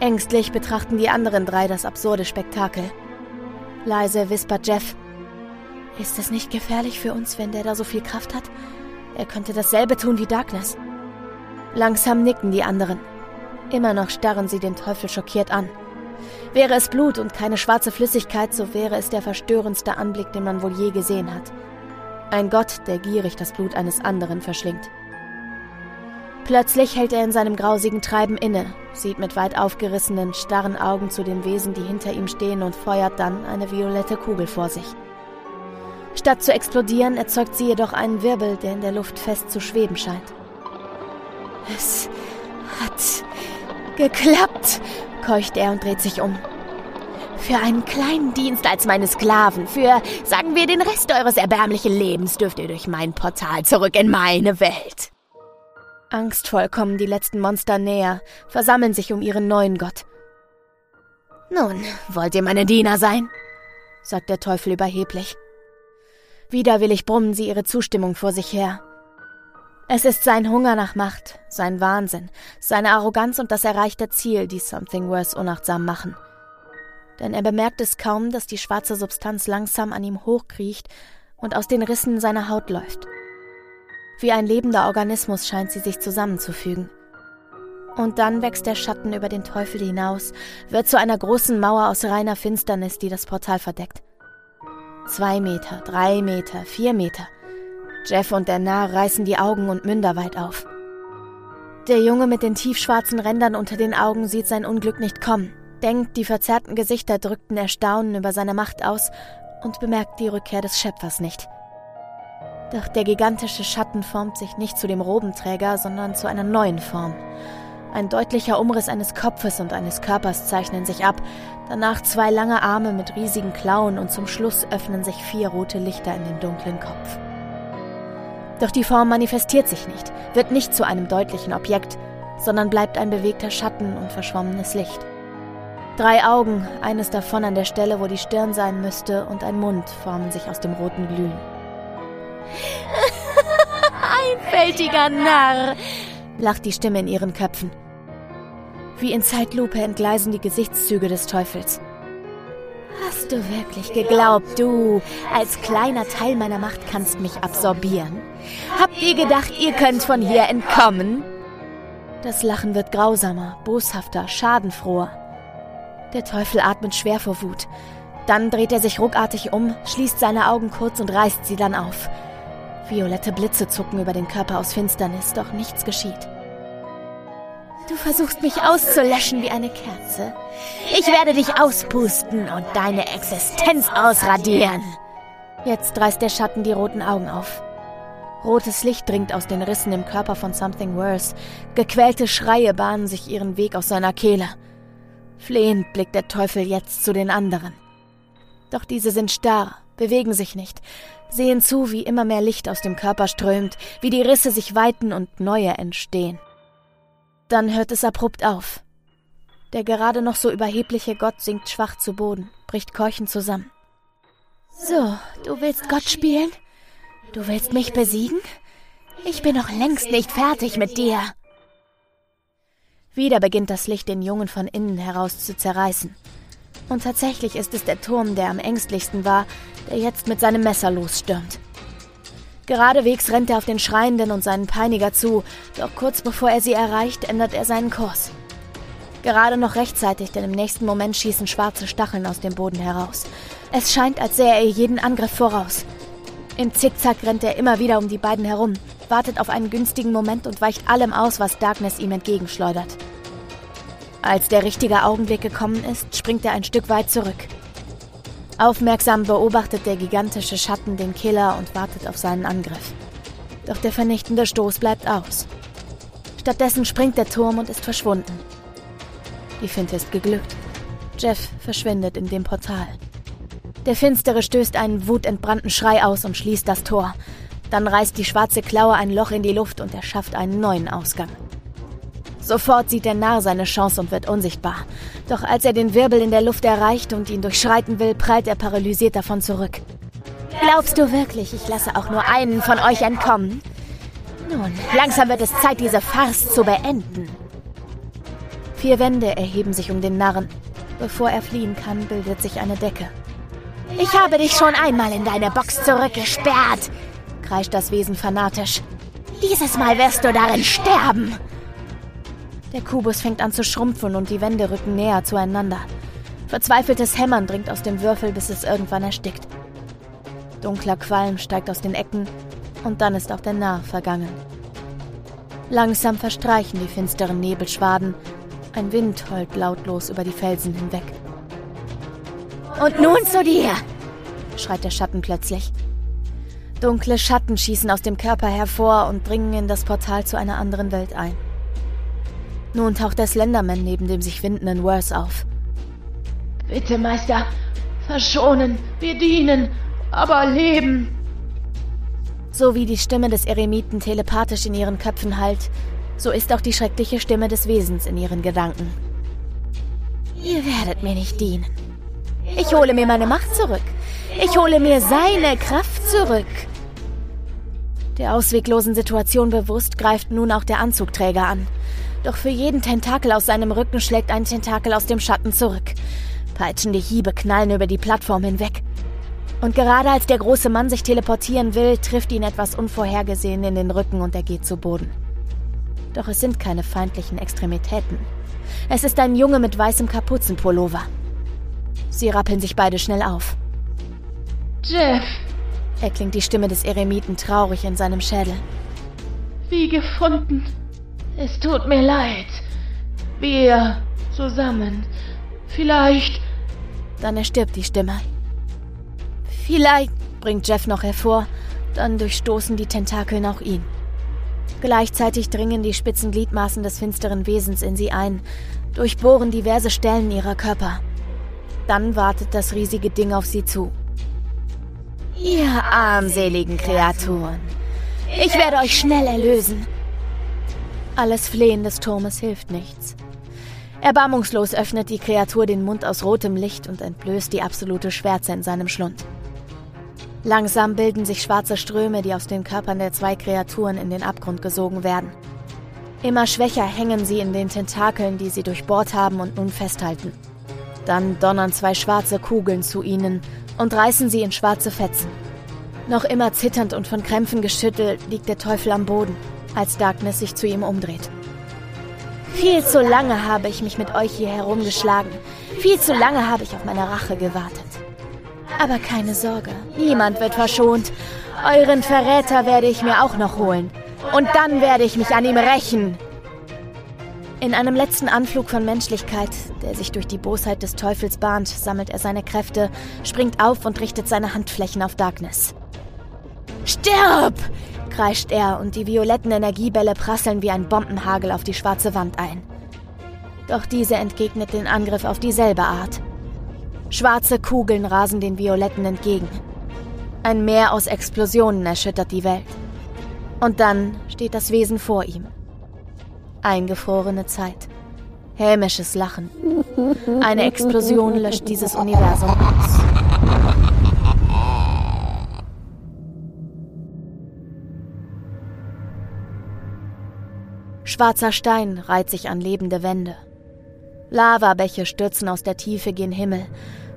Ängstlich betrachten die anderen drei das absurde Spektakel. Leise wispert Jeff. Ist es nicht gefährlich für uns, wenn der da so viel Kraft hat? Er könnte dasselbe tun wie Darkness. Langsam nicken die anderen. Immer noch starren sie den Teufel schockiert an. Wäre es Blut und keine schwarze Flüssigkeit, so wäre es der verstörendste Anblick, den man wohl je gesehen hat. Ein Gott, der gierig das Blut eines anderen verschlingt. Plötzlich hält er in seinem grausigen Treiben inne, sieht mit weit aufgerissenen, starren Augen zu den Wesen, die hinter ihm stehen und feuert dann eine violette Kugel vor sich. Statt zu explodieren, erzeugt sie jedoch einen Wirbel, der in der Luft fest zu schweben scheint. Es hat Geklappt, keucht er und dreht sich um. Für einen kleinen Dienst als meine Sklaven, für, sagen wir, den Rest eures erbärmlichen Lebens dürft ihr durch mein Portal zurück in meine Welt. Angstvoll kommen die letzten Monster näher, versammeln sich um ihren neuen Gott. Nun, wollt ihr meine Diener sein? sagt der Teufel überheblich. Widerwillig brummen sie ihre Zustimmung vor sich her. Es ist sein Hunger nach Macht, sein Wahnsinn, seine Arroganz und das erreichte Ziel, die Something Worse unachtsam machen. Denn er bemerkt es kaum, dass die schwarze Substanz langsam an ihm hochkriecht und aus den Rissen seiner Haut läuft. Wie ein lebender Organismus scheint sie sich zusammenzufügen. Und dann wächst der Schatten über den Teufel hinaus, wird zu einer großen Mauer aus reiner Finsternis, die das Portal verdeckt. Zwei Meter, drei Meter, vier Meter – Jeff und der Narr reißen die Augen und Münder weit auf. Der Junge mit den tiefschwarzen Rändern unter den Augen sieht sein Unglück nicht kommen, denkt, die verzerrten Gesichter drückten Erstaunen über seine Macht aus und bemerkt die Rückkehr des Schöpfers nicht. Doch der gigantische Schatten formt sich nicht zu dem Robenträger, sondern zu einer neuen Form. Ein deutlicher Umriss eines Kopfes und eines Körpers zeichnen sich ab, danach zwei lange Arme mit riesigen Klauen und zum Schluss öffnen sich vier rote Lichter in den dunklen Kopf. Doch die Form manifestiert sich nicht, wird nicht zu einem deutlichen Objekt, sondern bleibt ein bewegter Schatten und verschwommenes Licht. Drei Augen, eines davon an der Stelle, wo die Stirn sein müsste, und ein Mund formen sich aus dem roten Glühen. Einfältiger Narr, lacht die Stimme in ihren Köpfen. Wie in Zeitlupe entgleisen die Gesichtszüge des Teufels. Hast du wirklich geglaubt, du als kleiner Teil meiner Macht kannst mich absorbieren? Habt ihr gedacht, ihr könnt von hier entkommen? Das Lachen wird grausamer, boshafter, schadenfroher. Der Teufel atmet schwer vor Wut. Dann dreht er sich ruckartig um, schließt seine Augen kurz und reißt sie dann auf. Violette Blitze zucken über den Körper aus Finsternis, doch nichts geschieht. Du versuchst mich auszulöschen wie eine Kerze. Ich werde dich auspusten und deine Existenz ausradieren. Jetzt reißt der Schatten die roten Augen auf. Rotes Licht dringt aus den Rissen im Körper von Something Worse. Gequälte Schreie bahnen sich ihren Weg aus seiner Kehle. Flehend blickt der Teufel jetzt zu den anderen. Doch diese sind starr, bewegen sich nicht, sehen zu, wie immer mehr Licht aus dem Körper strömt, wie die Risse sich weiten und neue entstehen. Dann hört es abrupt auf. Der gerade noch so überhebliche Gott sinkt schwach zu Boden, bricht keuchend zusammen. So, du willst Gott spielen? Du willst mich besiegen? Ich bin noch längst nicht fertig mit dir. Wieder beginnt das Licht den Jungen von innen heraus zu zerreißen. Und tatsächlich ist es der Turm, der am ängstlichsten war, der jetzt mit seinem Messer losstürmt. Geradewegs rennt er auf den Schreienden und seinen Peiniger zu, doch kurz bevor er sie erreicht, ändert er seinen Kurs. Gerade noch rechtzeitig, denn im nächsten Moment schießen schwarze Stacheln aus dem Boden heraus. Es scheint, als sähe er jeden Angriff voraus. Im Zickzack rennt er immer wieder um die beiden herum, wartet auf einen günstigen Moment und weicht allem aus, was Darkness ihm entgegenschleudert. Als der richtige Augenblick gekommen ist, springt er ein Stück weit zurück. Aufmerksam beobachtet der gigantische Schatten den Killer und wartet auf seinen Angriff. Doch der vernichtende Stoß bleibt aus. Stattdessen springt der Turm und ist verschwunden. Die Finte ist geglückt. Jeff verschwindet in dem Portal. Der Finstere stößt einen wutentbrannten Schrei aus und schließt das Tor. Dann reißt die schwarze Klaue ein Loch in die Luft und er schafft einen neuen Ausgang. Sofort sieht der Narr seine Chance und wird unsichtbar. Doch als er den Wirbel in der Luft erreicht und ihn durchschreiten will, prallt er paralysiert davon zurück. Glaubst du wirklich, ich lasse auch nur einen von euch entkommen? Nun, langsam wird es Zeit, diese Farce zu beenden. Vier Wände erheben sich um den Narren. Bevor er fliehen kann, bildet sich eine Decke. Ich habe dich schon einmal in deine Box zurückgesperrt, kreischt das Wesen fanatisch. Dieses Mal wirst du darin sterben. Der Kubus fängt an zu schrumpfen und die Wände rücken näher zueinander. Verzweifeltes Hämmern dringt aus dem Würfel, bis es irgendwann erstickt. Dunkler Qualm steigt aus den Ecken und dann ist auch der Narr vergangen. Langsam verstreichen die finsteren Nebelschwaden. Ein Wind heult lautlos über die Felsen hinweg. Und nun zu dir! schreit der Schatten plötzlich. Dunkle Schatten schießen aus dem Körper hervor und dringen in das Portal zu einer anderen Welt ein. Nun taucht der Slenderman neben dem sich windenden Worth auf. Bitte, Meister, verschonen, wir dienen, aber leben. So wie die Stimme des Eremiten telepathisch in ihren Köpfen hallt, so ist auch die schreckliche Stimme des Wesens in ihren Gedanken. Ihr werdet mir nicht dienen. Ich hole mir meine Macht zurück. Ich hole mir seine Kraft zurück. Der ausweglosen Situation bewusst greift nun auch der Anzugträger an. Doch für jeden Tentakel aus seinem Rücken schlägt ein Tentakel aus dem Schatten zurück. Peitschende Hiebe knallen über die Plattform hinweg. Und gerade als der große Mann sich teleportieren will, trifft ihn etwas unvorhergesehen in den Rücken und er geht zu Boden. Doch es sind keine feindlichen Extremitäten. Es ist ein Junge mit weißem Kapuzenpullover. Sie rappeln sich beide schnell auf. Jeff, erklingt die Stimme des Eremiten traurig in seinem Schädel. Wie gefunden. Es tut mir leid. Wir zusammen. Vielleicht. Dann erstirbt die Stimme. Vielleicht, bringt Jeff noch hervor, dann durchstoßen die Tentakeln auch ihn. Gleichzeitig dringen die spitzen Gliedmaßen des finsteren Wesens in sie ein, durchbohren diverse Stellen ihrer Körper. Dann wartet das riesige Ding auf sie zu. Ihr armseligen Kreaturen, ich werde euch schnell erlösen. Alles Flehen des Turmes hilft nichts. Erbarmungslos öffnet die Kreatur den Mund aus rotem Licht und entblößt die absolute Schwärze in seinem Schlund. Langsam bilden sich schwarze Ströme, die aus den Körpern der zwei Kreaturen in den Abgrund gesogen werden. Immer schwächer hängen sie in den Tentakeln, die sie durchbohrt haben und nun festhalten. Dann donnern zwei schwarze Kugeln zu ihnen und reißen sie in schwarze Fetzen. Noch immer zitternd und von Krämpfen geschüttelt liegt der Teufel am Boden als Darkness sich zu ihm umdreht. Viel zu lange habe ich mich mit euch hier herumgeschlagen. Viel zu lange habe ich auf meine Rache gewartet. Aber keine Sorge, niemand wird verschont. Euren Verräter werde ich mir auch noch holen. Und dann werde ich mich an ihm rächen. In einem letzten Anflug von Menschlichkeit, der sich durch die Bosheit des Teufels bahnt, sammelt er seine Kräfte, springt auf und richtet seine Handflächen auf Darkness. Stirb! Kreischt er und die violetten Energiebälle prasseln wie ein Bombenhagel auf die schwarze Wand ein. Doch diese entgegnet den Angriff auf dieselbe Art. Schwarze Kugeln rasen den Violetten entgegen. Ein Meer aus Explosionen erschüttert die Welt. Und dann steht das Wesen vor ihm. Eingefrorene Zeit. Hämisches Lachen. Eine Explosion löscht dieses Universum aus. Schwarzer Stein reiht sich an lebende Wände. Lavabäche stürzen aus der Tiefe gen Himmel.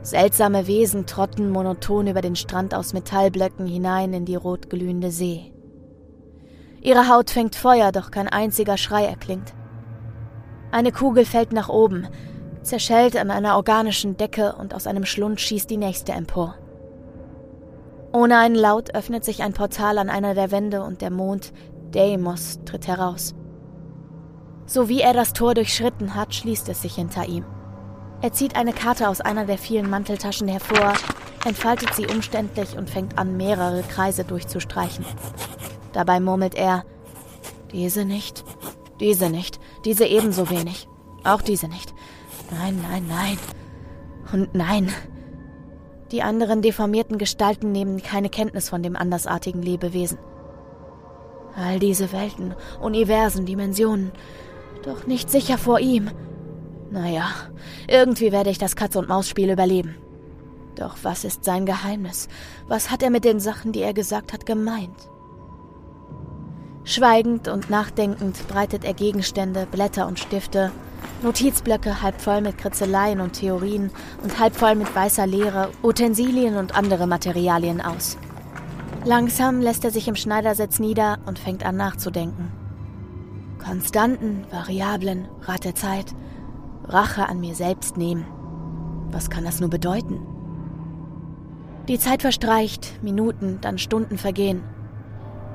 Seltsame Wesen trotten monoton über den Strand aus Metallblöcken hinein in die rotglühende See. Ihre Haut fängt Feuer, doch kein einziger Schrei erklingt. Eine Kugel fällt nach oben, zerschellt an einer organischen Decke und aus einem Schlund schießt die nächste empor. Ohne einen Laut öffnet sich ein Portal an einer der Wände und der Mond, Deimos, tritt heraus. So wie er das Tor durchschritten hat, schließt es sich hinter ihm. Er zieht eine Karte aus einer der vielen Manteltaschen hervor, entfaltet sie umständlich und fängt an, mehrere Kreise durchzustreichen. Dabei murmelt er, diese nicht, diese nicht, diese ebenso wenig, auch diese nicht. Nein, nein, nein. Und nein. Die anderen deformierten Gestalten nehmen keine Kenntnis von dem andersartigen Lebewesen. All diese Welten, Universen, Dimensionen, doch nicht sicher vor ihm. Naja, irgendwie werde ich das Katz-und-Maus-Spiel überleben. Doch was ist sein Geheimnis? Was hat er mit den Sachen, die er gesagt hat, gemeint? Schweigend und nachdenkend breitet er Gegenstände, Blätter und Stifte, Notizblöcke halb voll mit Kritzeleien und Theorien und halb voll mit weißer Leere, Utensilien und andere Materialien aus. Langsam lässt er sich im Schneidersitz nieder und fängt an nachzudenken. Konstanten, Variablen, Rat der Zeit, Rache an mir selbst nehmen. Was kann das nur bedeuten? Die Zeit verstreicht, Minuten, dann Stunden vergehen.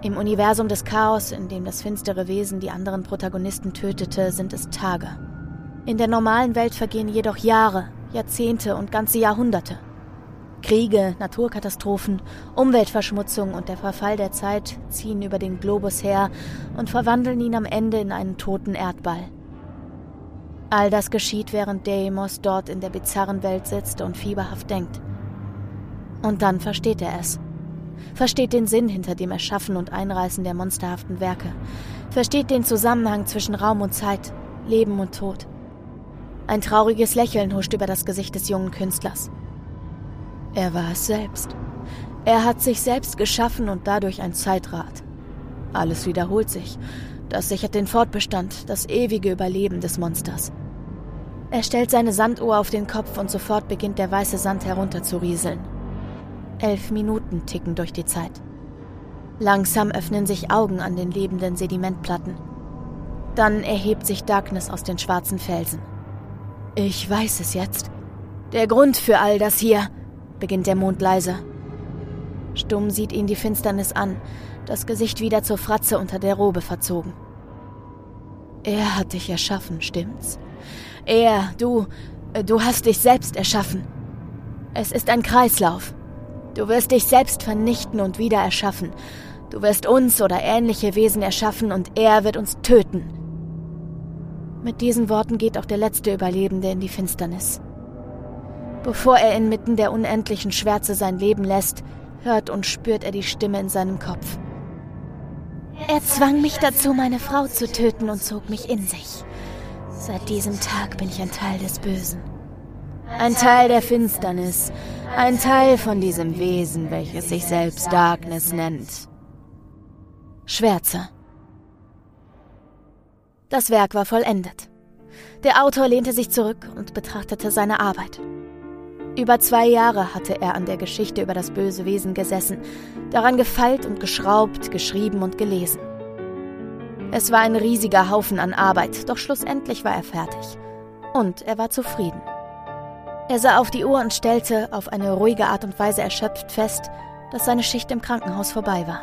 Im Universum des Chaos, in dem das finstere Wesen die anderen Protagonisten tötete, sind es Tage. In der normalen Welt vergehen jedoch Jahre, Jahrzehnte und ganze Jahrhunderte. Kriege, Naturkatastrophen, Umweltverschmutzung und der Verfall der Zeit ziehen über den Globus her und verwandeln ihn am Ende in einen toten Erdball. All das geschieht, während Deimos dort in der bizarren Welt sitzt und fieberhaft denkt. Und dann versteht er es. Versteht den Sinn hinter dem Erschaffen und Einreißen der monsterhaften Werke. Versteht den Zusammenhang zwischen Raum und Zeit, Leben und Tod. Ein trauriges Lächeln huscht über das Gesicht des jungen Künstlers. Er war es selbst. Er hat sich selbst geschaffen und dadurch ein Zeitrad. Alles wiederholt sich. Das sichert den Fortbestand, das ewige Überleben des Monsters. Er stellt seine Sanduhr auf den Kopf und sofort beginnt der weiße Sand herunterzurieseln. Elf Minuten ticken durch die Zeit. Langsam öffnen sich Augen an den lebenden Sedimentplatten. Dann erhebt sich Darkness aus den schwarzen Felsen. Ich weiß es jetzt. Der Grund für all das hier, beginnt der Mond leise. Stumm sieht ihn die Finsternis an, das Gesicht wieder zur Fratze unter der Robe verzogen. Er hat dich erschaffen, stimmt's? Er, du, äh, du hast dich selbst erschaffen. Es ist ein Kreislauf. Du wirst dich selbst vernichten und wieder erschaffen. Du wirst uns oder ähnliche Wesen erschaffen und er wird uns töten. Mit diesen Worten geht auch der letzte Überlebende in die Finsternis. Bevor er inmitten der unendlichen Schwärze sein Leben lässt, hört und spürt er die Stimme in seinem Kopf. Er zwang mich dazu, meine Frau zu töten und zog mich in sich. Seit diesem Tag bin ich ein Teil des Bösen. Ein Teil der Finsternis. Ein Teil von diesem Wesen, welches sich selbst Darkness nennt. Schwärze. Das Werk war vollendet. Der Autor lehnte sich zurück und betrachtete seine Arbeit. Über zwei Jahre hatte er an der Geschichte über das böse Wesen gesessen, daran gefeilt und geschraubt, geschrieben und gelesen. Es war ein riesiger Haufen an Arbeit, doch schlussendlich war er fertig. Und er war zufrieden. Er sah auf die Uhr und stellte, auf eine ruhige Art und Weise erschöpft fest, dass seine Schicht im Krankenhaus vorbei war.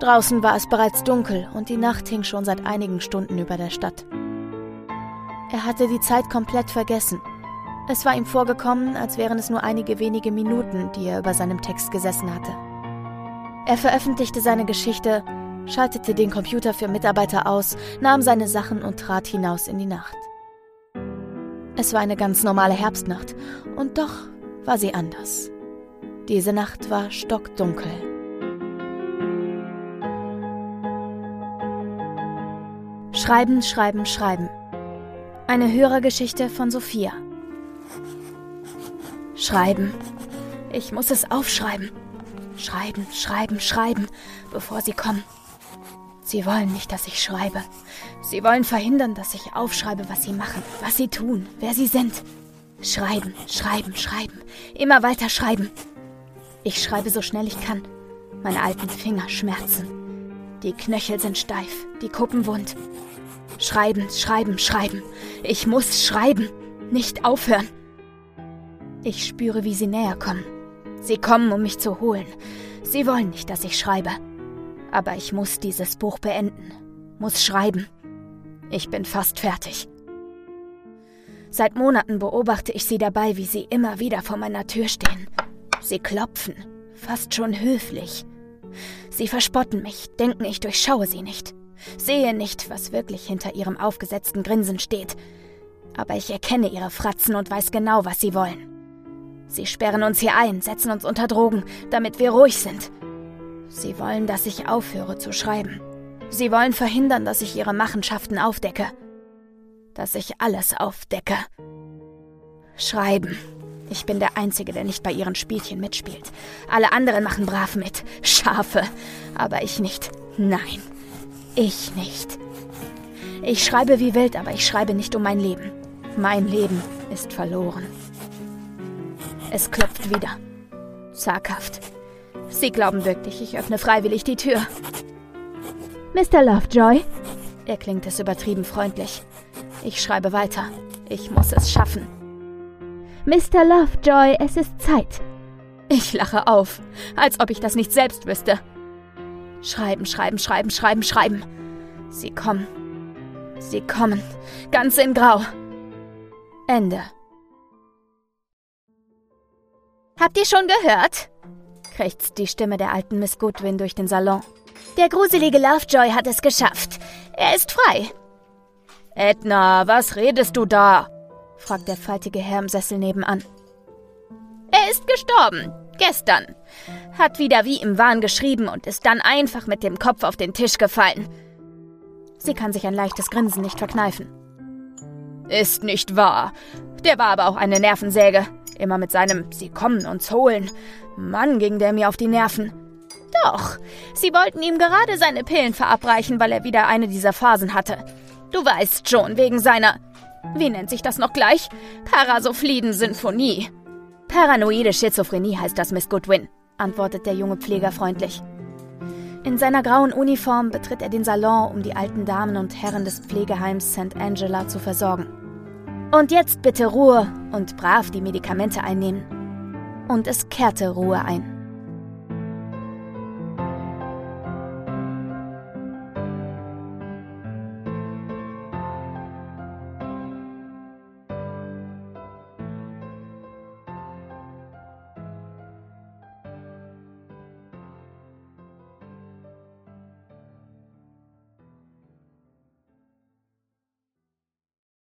Draußen war es bereits dunkel und die Nacht hing schon seit einigen Stunden über der Stadt. Er hatte die Zeit komplett vergessen es war ihm vorgekommen, als wären es nur einige wenige Minuten, die er über seinem Text gesessen hatte. Er veröffentlichte seine Geschichte, schaltete den Computer für Mitarbeiter aus, nahm seine Sachen und trat hinaus in die Nacht. Es war eine ganz normale Herbstnacht, und doch war sie anders. Diese Nacht war stockdunkel. Schreiben, schreiben, schreiben. Eine Hörergeschichte von Sophia. Schreiben. Ich muss es aufschreiben. Schreiben, schreiben, schreiben, bevor sie kommen. Sie wollen nicht, dass ich schreibe. Sie wollen verhindern, dass ich aufschreibe, was sie machen, was sie tun, wer sie sind. Schreiben, schreiben, schreiben. Immer weiter schreiben. Ich schreibe so schnell ich kann. Meine alten Finger schmerzen. Die Knöchel sind steif, die Kuppen wund. Schreiben, schreiben, schreiben. Ich muss schreiben. Nicht aufhören. Ich spüre, wie sie näher kommen. Sie kommen, um mich zu holen. Sie wollen nicht, dass ich schreibe. Aber ich muss dieses Buch beenden. Muss schreiben. Ich bin fast fertig. Seit Monaten beobachte ich sie dabei, wie sie immer wieder vor meiner Tür stehen. Sie klopfen, fast schon höflich. Sie verspotten mich, denken, ich durchschaue sie nicht. Sehe nicht, was wirklich hinter ihrem aufgesetzten Grinsen steht. Aber ich erkenne ihre Fratzen und weiß genau, was sie wollen. Sie sperren uns hier ein, setzen uns unter Drogen, damit wir ruhig sind. Sie wollen, dass ich aufhöre zu schreiben. Sie wollen verhindern, dass ich ihre Machenschaften aufdecke. Dass ich alles aufdecke. Schreiben. Ich bin der Einzige, der nicht bei ihren Spielchen mitspielt. Alle anderen machen brav mit. Schafe. Aber ich nicht. Nein. Ich nicht. Ich schreibe wie wild, aber ich schreibe nicht um mein Leben. Mein Leben ist verloren. Es klopft wieder. Zaghaft. Sie glauben wirklich, ich öffne freiwillig die Tür. Mr. Lovejoy? Er klingt es übertrieben freundlich. Ich schreibe weiter. Ich muss es schaffen. Mr. Lovejoy, es ist Zeit. Ich lache auf, als ob ich das nicht selbst wüsste. Schreiben, schreiben, schreiben, schreiben, schreiben. Sie kommen. Sie kommen. Ganz in Grau. Ende. Habt ihr schon gehört? krächzt die Stimme der alten Miss Goodwin durch den Salon. Der gruselige Lovejoy hat es geschafft. Er ist frei. Edna, was redest du da? fragt der faltige Herr im Sessel nebenan. Er ist gestorben. Gestern. Hat wieder wie im Wahn geschrieben und ist dann einfach mit dem Kopf auf den Tisch gefallen. Sie kann sich ein leichtes Grinsen nicht verkneifen. Ist nicht wahr. Der war aber auch eine Nervensäge. Immer mit seinem Sie kommen uns holen. Mann, ging der mir auf die Nerven. Doch, sie wollten ihm gerade seine Pillen verabreichen, weil er wieder eine dieser Phasen hatte. Du weißt schon, wegen seiner. Wie nennt sich das noch gleich? Parasophliden-Sinfonie. Paranoide Schizophrenie heißt das, Miss Goodwin, antwortet der junge Pfleger freundlich. In seiner grauen Uniform betritt er den Salon, um die alten Damen und Herren des Pflegeheims St. Angela zu versorgen. Und jetzt bitte Ruhe und brav die Medikamente einnehmen. Und es kehrte Ruhe ein.